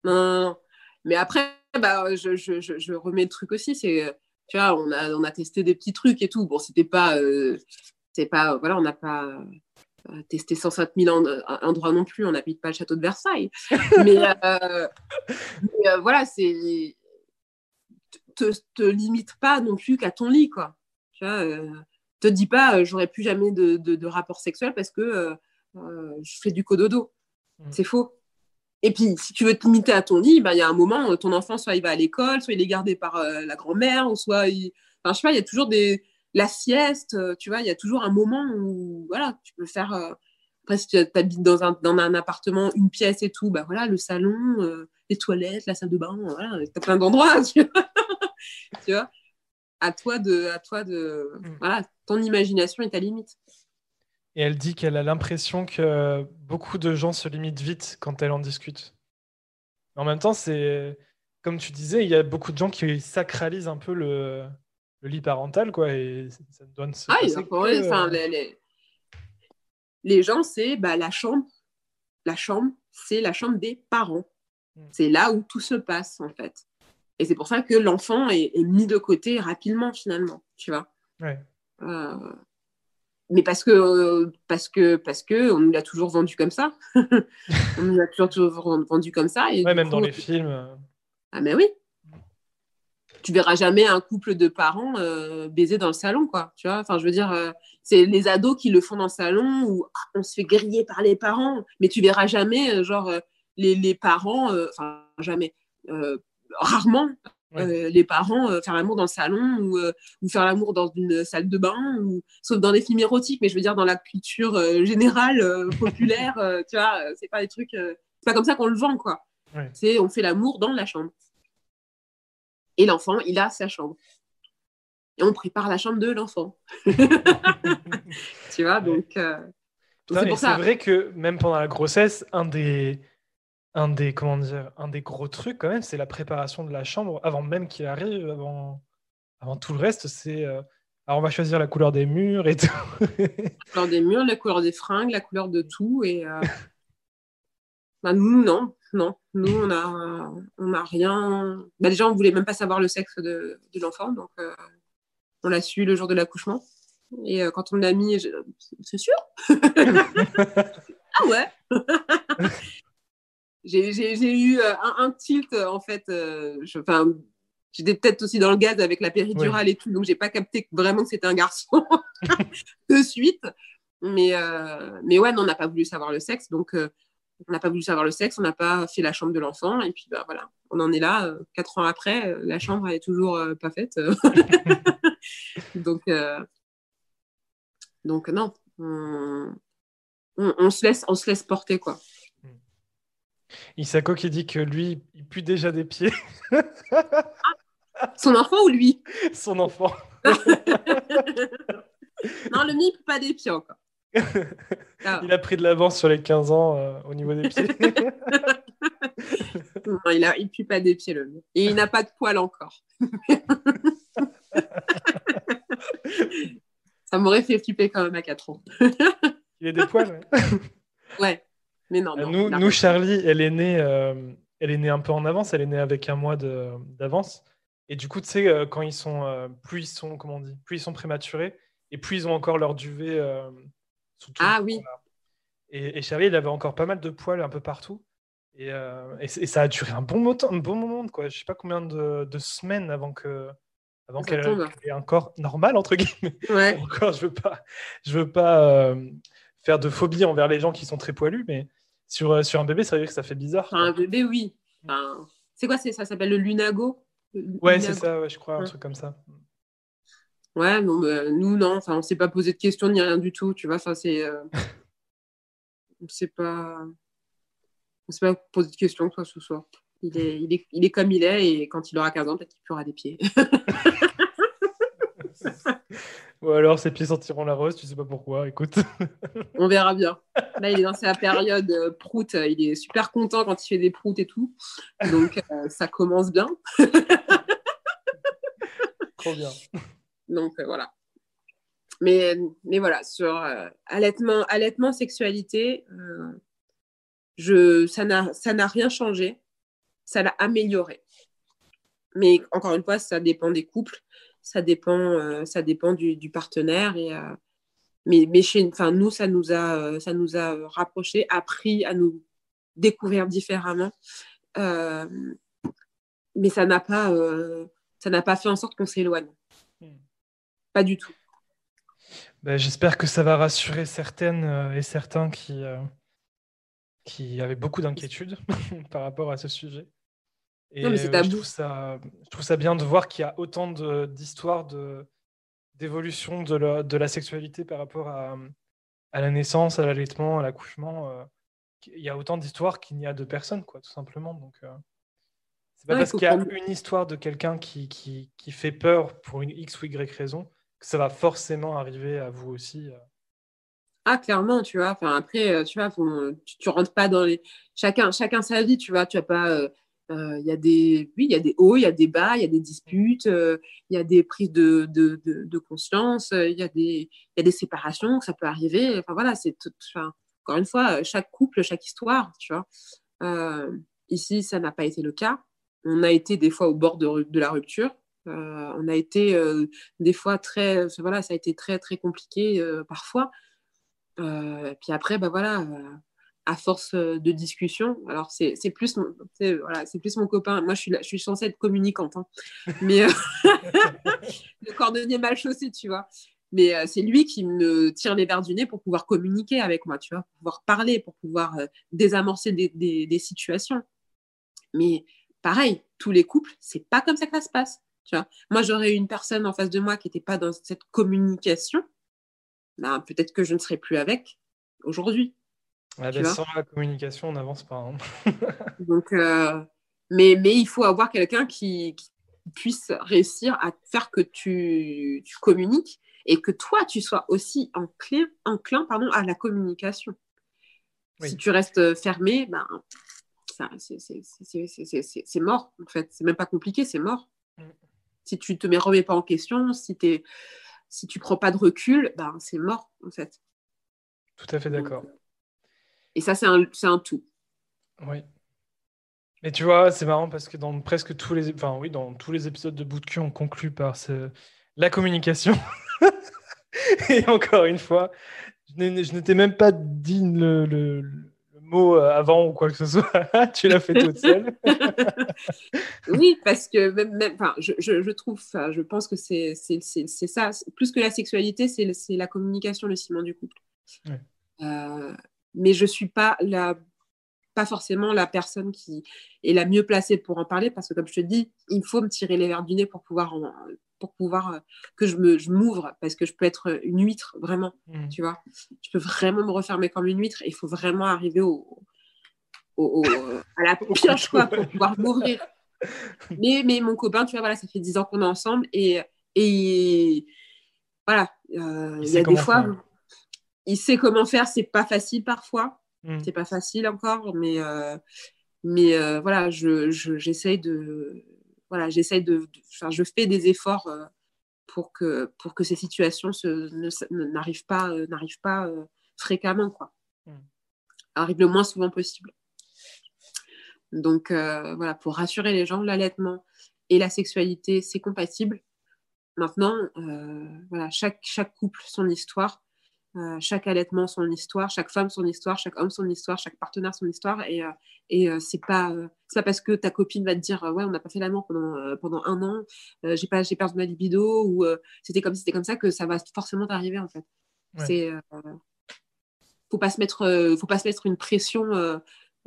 non, Mais après, bah, je, je, je, remets le truc aussi. C'est, tu vois, on a, on a testé des petits trucs et tout. Bon, c'était pas. Euh, c'est pas voilà, on n'a pas euh, testé 107 000 endroits non plus. On n'habite pas le château de Versailles. mais, euh, mais voilà, c'est te, te limite pas non plus qu'à ton lit, quoi. Tu vois, euh, te dis pas, euh, j'aurais plus jamais de, de, rapport sexuel parce que euh, je fais du cododo. Mm. C'est faux. Et puis, si tu veux te limiter à ton lit, bah, il y a un moment, ton enfant, soit il va à l'école, soit il est gardé par la grand-mère, ou soit il... Enfin, je sais pas, il y a toujours des... La sieste, tu vois, il y a toujours un moment où, voilà, tu peux faire... Après, si tu habites dans un, dans un appartement, une pièce et tout, bah voilà, le salon, les toilettes, la salle de bain, voilà, as plein d'endroits, tu vois. tu vois? À toi de à toi de mm. voilà ton imagination est ta limite et elle dit qu'elle a l'impression que beaucoup de gens se limitent vite quand elle en discute en même temps c'est comme tu disais il y a beaucoup de gens qui sacralisent un peu le, le lit parental quoi et ça donne ah, enfin, les, les, gens c'est bah, la chambre la chambre c'est la chambre des parents mm. c'est là où tout se passe en fait et c'est pour ça que l'enfant est, mis de côté rapidement, finalement, tu vois. Euh, mais parce que, parce que, parce que on nous l'a toujours vendu comme ça. on nous l'a toujours, vendu comme ça. Et même dans les films. Euh. Ah, mais oui. Tu verras jamais un couple de parents euh, baiser dans le salon, quoi. Tu vois, enfin, je veux dire, c'est les ados qui le font dans le salon où ah, on se fait griller par les parents, mais tu verras jamais, genre, les, les, parents, enfin, jamais rarement euh, les parents euh, faire l'amour dans le salon ou, euh, ou faire l'amour dans une salle de bain, ou, sauf dans des films érotiques, mais je veux dire dans la culture générale, populaire, tu vois, c'est pas des trucs, c'est pas comme ça qu'on le vend, quoi. C'est on fait l'amour dans la chambre. Et l'enfant, il a sa chambre. Et on prépare la chambre de l'enfant. tu vois, donc. c'est vrai que même pendant la grossesse, un des un des, comment dire, un des gros trucs quand même, c'est la préparation de la chambre avant même qu'il arrive, avant, avant tout le reste. C'est euh, alors on va choisir la couleur des murs et tout. la couleur des murs, la couleur des fringues, la couleur de tout et euh, bah, nous non, non, nous on a on a rien. Bah, déjà on voulait même pas savoir le sexe de, de l'enfant donc euh, on l'a su le jour de l'accouchement et quand on l'a mis, c'est sûr? ah ouais j'ai eu euh, un, tilt euh, en fait. Euh, j'étais peut-être aussi dans le gaz avec la péridurale et tout, donc j'ai pas capté vraiment que c'était un garçon de suite. Mais, mais ouais, on n'a pas voulu savoir le sexe, donc On n'a pas voulu savoir le sexe, on n'a pas fait la chambre de l'enfant, et puis bah, voilà, on en est là. quatre ans après, la chambre elle est toujours pas faite. donc, donc non, on, se laisse, on se laisse porter quoi. Isako qui dit que lui, il pue déjà des pieds. Son enfant ou lui? Son enfant. non, le mien, il pue pas des pieds encore. Ah. Il a pris de l'avance sur les 15 ans euh, au niveau des pieds. non, il ne pue pas des pieds, le mien. Et il n'a pas de poils encore. Ça m'aurait fait flipper quand même à 4 ans. il a des poils Ouais. Mais non, nous, nous, Charlie, elle est née, euh, elle est née un peu en avance. Elle est née avec un mois d'avance. Et du coup, tu sais, euh, quand ils sont, euh, plus ils sont, comment on dit, plus ils sont prématurés, et plus ils ont encore leur duvet sous tout. Ah oui. Et, Charlie, il avait encore pas mal de poils un peu partout. Et, et, ça a duré un bon, moment, un bon moment, quoi. Je sais pas combien de, de semaines avant que, avant qu'elle ait un corps normal entre guillemets. Ouais. Encore, je veux pas, je veux pas faire de phobie envers les gens qui sont très poilus, mais sur, euh, sur un bébé, c'est vrai que ça fait bizarre. un bébé, oui. c'est quoi Ça s'appelle le lunago? Ouais, c'est ça, je crois, un truc comme ça. Ouais, non, bah, nous, non. Enfin, on s'est pas posé de questions ni rien du tout, tu vois. Enfin, c'est. Euh... on s'est pas. On s'est pas posé de questions, toi, ce soir. Il est, il, est, il est comme il est, et quand il aura 15 ans, peut-être qu'il aura des pieds. Ou alors ses pieds sentiront la rose, tu sais pas pourquoi, écoute. On verra bien. Là, il est dans sa période euh, prout, il est super content quand il fait des proutes et tout. Donc, euh, ça commence bien. Trop bien. Donc, euh, voilà. Mais, mais voilà, sur allaitement, allaitement, sexualité, je, ça n'a rien changé. Ça l'a amélioré. Mais encore une fois, ça dépend des couples ça dépend, euh, ça dépend du, partenaire. Et, euh, mais mais chez, enfin, nous, ça nous, a, euh, ça nous a rapprochés, appris à nous découvrir différemment. mais ça n'a pas, ça n'a pas fait en sorte qu'on s'éloigne. Hmm. Pas du tout. Ben, j'espère que ça va rassurer certaines et certains qui, qui avaient beaucoup d'inquiétudes par rapport à ce sujet. Et non, mais c'est je, trouve ça, je trouve ça bien de voir qu'il y a autant d'histoires d'évolution de, la, de la sexualité par rapport à, à la naissance, à l'allaitement, à l'accouchement. Euh, il y a autant d'histoires qu'il n'y a de personnes, quoi, tout simplement. Donc, euh, c'est pas parce qu'il y a une histoire de quelqu'un qui, qui, qui, fait peur pour une X ou Y raison que ça va forcément arriver à vous aussi. Euh. Ah, clairement, tu vois. Enfin, après, tu vois, tu, tu rentres pas dans les. Chacun, chacun sa vie, tu vois. Tu as pas euh, il y a des, oui, il y a des hauts, il y a des bas, il y a des disputes, euh, il y a des prises de, de, conscience, euh, il y, a des, il y a des séparations, ça peut arriver. Enfin voilà, c'est enfin, encore une fois, chaque couple, chaque histoire, tu vois. ici, ça n'a pas été le cas. On a été des fois au bord de, de la rupture. on a été des fois très, voilà, ça a été très très compliqué parfois. puis après, bah voilà à force euh, de discussion. Alors, c'est plus, mon, voilà, plus mon copain. Moi, je suis, je suis censée être communicante. Hein. Mais euh, le cordonnier mal chaussé, tu vois. Mais euh, c'est lui qui me tire les verres du nez pour pouvoir communiquer avec moi, tu vois, pour pouvoir parler, pour pouvoir désamorcer des, des, situations. Mais pareil, tous les couples, c'est pas comme ça que ça se passe. Tu vois. Moi, j'aurais une personne en face de moi qui n'était pas dans cette communication. Peut-être que je ne serais plus avec aujourd'hui sans la communication, on n'avance pas. Hein. Donc, euh, mais, mais il faut avoir quelqu'un qui, puisse réussir à faire que tu, tu, communiques et que toi, tu sois aussi enclin, enclin pardon, à la communication. Si tu restes fermé, ben, c'est mort, en fait. C'est même pas compliqué, c'est mort. Mm. Si tu te mets, remets pas en question, si, es, si tu prends pas de recul, ben, c'est mort, en fait. Tout à fait d'accord. Et ça, c'est un, un, tout. Oui. Mais tu vois, c'est marrant parce que dans presque tous les, enfin, oui, dans tous les épisodes de Bout de cul, on conclut par ce... la communication. Et encore une fois, je n'étais même pas dit le, le, mot euh, avant ou quoi que ce soit. tu l'as fait toute seule. oui, parce que même, même je, je, je, trouve, je pense que c'est ça. Plus que la sexualité, c'est la communication, le ciment du couple. Euh, mais je suis pas la pas forcément la personne qui est la mieux placée pour en parler parce que comme je te dis, il faut me tirer les verres du nez pour pouvoir pour pouvoir euh, que je me je m'ouvre parce que je peux être une huître vraiment, mmh. tu vois. Je peux vraiment me refermer comme une huître et il faut vraiment arriver au, au, à la pioche quoi pour pouvoir m'ouvrir. Mais, mais mon copain, tu vois, voilà, ça fait 10 ans qu'on est ensemble et, et voilà, euh, il y a des fois, il sait comment faire, c'est pas facile parfois, hmm. c'est pas facile encore, mais, euh, mais euh, voilà, je, j'essaye de, voilà, j'essaye de, enfin, je fais des efforts pour que, pour que ces situations se, n'arrivent pas, n'arrivent pas fréquemment, quoi. Hmm. Arrive le moins souvent possible. Donc voilà, pour rassurer les gens, l'allaitement et la sexualité, c'est compatible. Maintenant, voilà, chaque, chaque couple, son histoire. Euh, chaque allaitement son histoire, chaque femme son histoire, chaque homme son histoire, chaque partenaire son histoire. Et, euh, et euh, c'est pas, pas parce que ta copine va te dire ouais on n'a pas fait l'amour pendant, pendant un an, j'ai pas j'ai perdu ma libido ou c'était comme c'était comme ça que ça va forcément t'arriver en fait. C'est faut pas se mettre faut pas se mettre une pression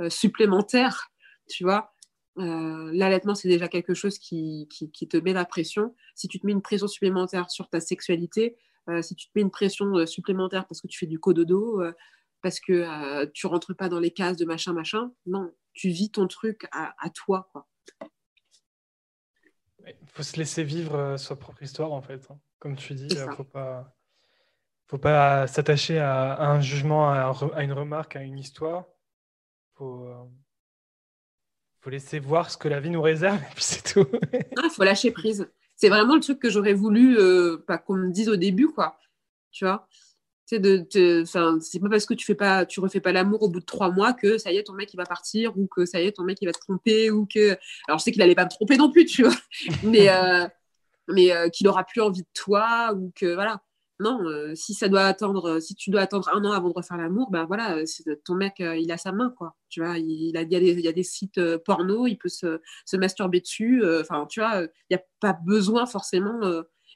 supplémentaire, tu vois. L'allaitement, c'est déjà quelque chose qui, qui, qui, te met la pression. Si tu te mets une pression supplémentaire sur ta sexualité, euh, si tu te mets une pression euh, supplémentaire parce que tu fais du cododo, euh, parce que tu rentres pas dans les cases de machin, machin, non, tu vis ton truc à, toi. Quoi. Il faut se laisser vivre sa propre histoire, en fait. Hein. Comme tu dis, il ne faut pas, faut pas s'attacher à, un jugement, à, une remarque, à une histoire. Il faut, faut, laisser voir ce que la vie nous réserve, et puis c'est tout. Il ah, faut lâcher prise c'est vraiment le truc que j'aurais voulu euh, pas qu'on me dise au début, quoi. Tu vois? C'est de, c'est pas parce que tu fais pas tu refais pas l'amour au bout de trois mois que ça y est ton mec il va partir ou que ça y est ton mec il va te tromper ou que alors je sais qu'il allait pas me tromper non plus tu vois. Mais euh, mais euh, qu'il aura plus envie de toi ou que voilà non, euh, si ça doit attendre, euh, si tu dois attendre un an avant de refaire l'amour, ben voilà, euh, ton mec, il a sa main, quoi. Tu vois, il, a, il, y, a des, il y a des sites porno, il peut se, se masturber dessus. Enfin, tu vois, il n'y a pas besoin forcément.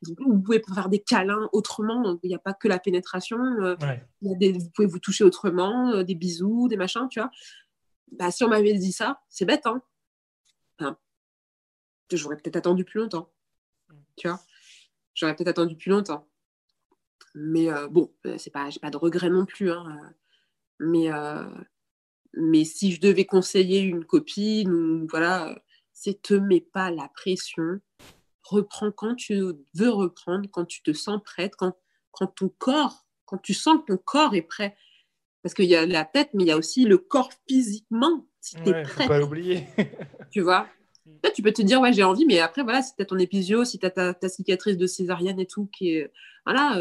vous pouvez faire des câlins autrement. Il n'y a pas que la pénétration. y a des, vous pouvez vous toucher autrement, des bisous, des machins, tu vois. Bah, si on m'avait dit ça, c'est bête, hein. Enfin, j'aurais peut-être attendu plus longtemps. Mm. Tu vois, j'aurais peut-être attendu plus longtemps. Mais euh, bon, euh, c'est pas, j'ai pas de regret non plus. Hein, euh. mais, mais si je devais conseiller une copine, ou, voilà, c'est te mets pas la pression. Reprends quand tu veux reprendre, quand tu te sens prête, quand, quand ton corps, quand tu sens que ton corps est prêt. Parce qu'il y a la tête, mais il y a aussi le corps physiquement, si tu es prêt. Faut pas l'oublier. tu vois? Tu peux te dire, ouais, j'ai envie, mais après, voilà, si tu as ton épisio, si tu as ta, cicatrice de césarienne et tout, qui est. Voilà,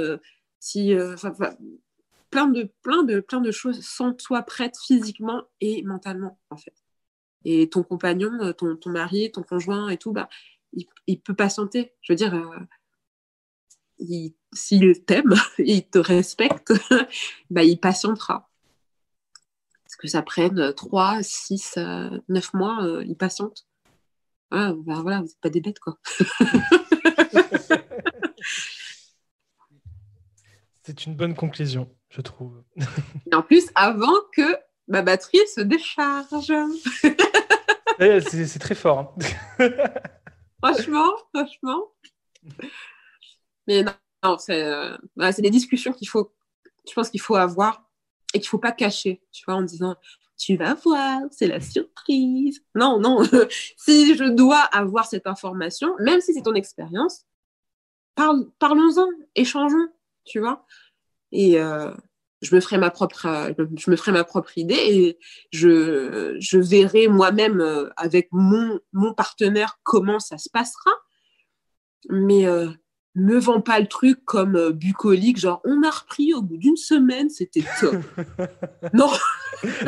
si, euh, plein, de, plein, de, plein de choses sans toi prête physiquement et mentalement, en fait. Et ton compagnon, euh, ton, ton mari, ton conjoint et tout, bah, il, il peut patienter. Je veux dire, euh, s'il t'aime, il te respecte, bah, il patientera. Parce que ça prenne 3, 6, 9 mois, il patiente. Ah, bah, voilà, vous n'êtes pas des bêtes, quoi. C'est une bonne conclusion, je trouve. Et en plus, avant que ma batterie se décharge. c'est très fort. Hein. franchement, franchement. Mais non, euh, c'est des discussions qu'il faut, je pense qu'il faut avoir et qu'il ne faut pas cacher, tu vois, en disant tu vas voir, c'est la surprise. Non, non, si je dois avoir cette information, même si c'est ton expérience, parlons-en, échangeons tu vois. Et euh, je me ferai ma propre, je me ferai ma idée et je, verrai moi-même euh, avec mon, partenaire comment ça se passera. Mais euh, ne vends pas le truc comme bucolique, genre on a repris au bout d'une semaine, c'était top. non.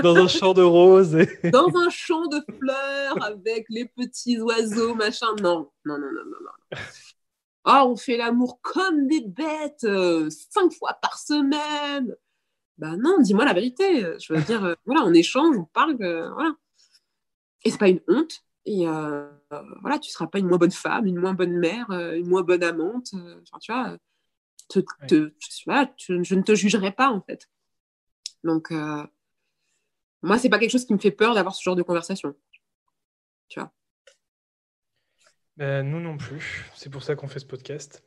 Dans un champ de roses. Dans un champ de fleurs avec les petits oiseaux, machin. Non, non, non, non, non. non. Ah, on fait l'amour comme des bêtes, euh, cinq fois par semaine. Ben non, dis-moi la vérité. Je veux dire, euh, voilà, on échange, on parle, euh, voilà. Et c'est pas une honte. Et voilà, tu seras pas une moins bonne femme, une moins bonne mère, une moins bonne amante. Enfin, tu vois, je ne te jugerai pas en fait. Donc, Moi, c'est pas quelque chose qui me fait peur d'avoir ce genre de conversation. Tu vois. Ben, nous non plus. C'est pour ça qu'on fait ce podcast.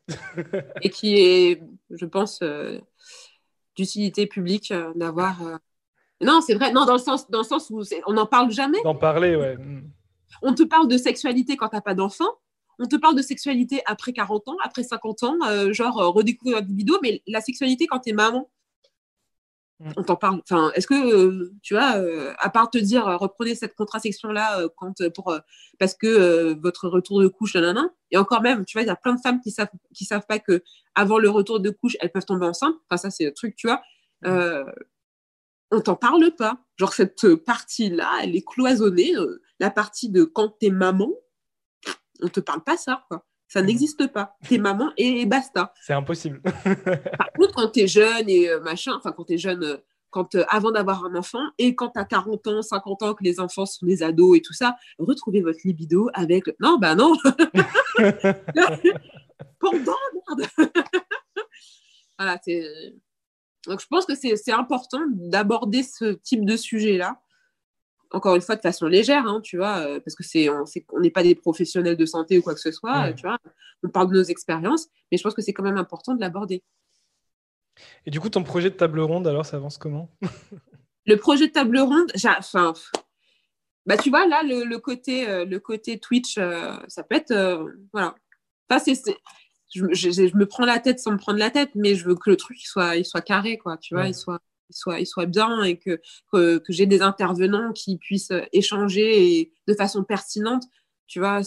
Et qui est, je pense, euh, d'utilité publique euh, d'avoir. Euh, non, c'est vrai. Non, dans le sens, dans le sens où on n'en parle jamais. D'en parler, ouais. On te parle de sexualité quand tu n'as pas d'enfant. On te parle de sexualité après 40 ans, après 50 ans, genre redécouvrir votre vidéo. Mais la sexualité quand tu es maman, Mm. on t'en parle. Enfin, est-ce que euh, tu vois, euh, à part te dire euh, reprenez cette contraception là quand pour parce que votre retour de couche, nanana, et encore même, tu vois, il y a plein de femmes qui savent qui savent pas que avant le retour de couche, elles peuvent tomber enceintes. Enfin, ça c'est le truc, tu vois. Mm. on t'en parle pas. Genre cette partie là, elle est cloisonnée. La partie de quand t'es maman, on te parle pas ça, quoi. Ça n'existe pas. T'es maman et basta. C'est impossible. Par contre, quand t'es jeune et euh, machin, enfin, quand t'es jeune, euh, quand, euh, avant d'avoir un enfant, et quand t'as 40 ans, 50 ans, que les enfants sont des ados et tout ça, retrouvez votre libido avec. Non, bah non Pendant, merde Voilà, c'est. Donc, je pense que c'est important d'aborder ce type de sujet-là encore une fois de façon légère, hein, tu vois, euh, parce que c'est on n'est pas des professionnels de santé ou quoi que ce soit, tu vois. On parle de nos expériences, mais je pense que c'est quand même important de l'aborder. Et du coup, ton projet de table ronde, alors, ça avance comment? Le projet de table ronde, enfin, bah tu vois là, le, côté euh, le côté Twitch, euh, ça peut être voilà. Enfin, c'est je, je, me prends la tête sans me prendre la tête, mais je veux que le truc soit, il soit carré, quoi, tu vois, il soit soit, il soit bien et que, que, j'ai des intervenants qui puissent échanger et, de façon pertinente, tu vois,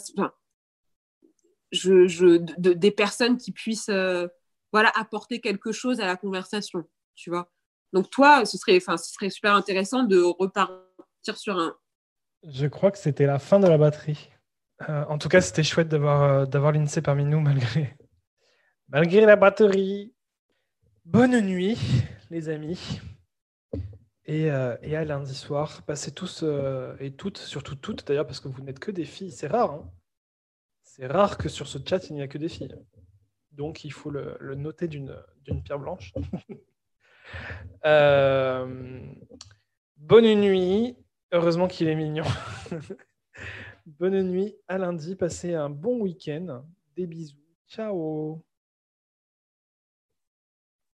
je, je, des personnes qui puissent euh, voilà, apporter quelque chose à la conversation, tu vois. Donc toi, ce serait, ce serait super intéressant de repartir sur un... Je crois que c'était la fin de la batterie. Euh, en tout cas, c'était chouette d'avoir euh, d'avoir l'INSEE parmi nous malgré, malgré la batterie. Bonne nuit, les amis. Et, euh, et, à lundi soir, passez tous euh, et toutes, surtout toutes d'ailleurs, parce que vous n'êtes que des filles. C'est rare. Hein c'est rare que sur ce chat, il n'y a que des filles. Donc, il faut le, noter d'une pierre blanche. euh, bonne nuit. Heureusement qu'il est mignon. bonne nuit à lundi. Passez un bon week-end. Des bisous. Ciao.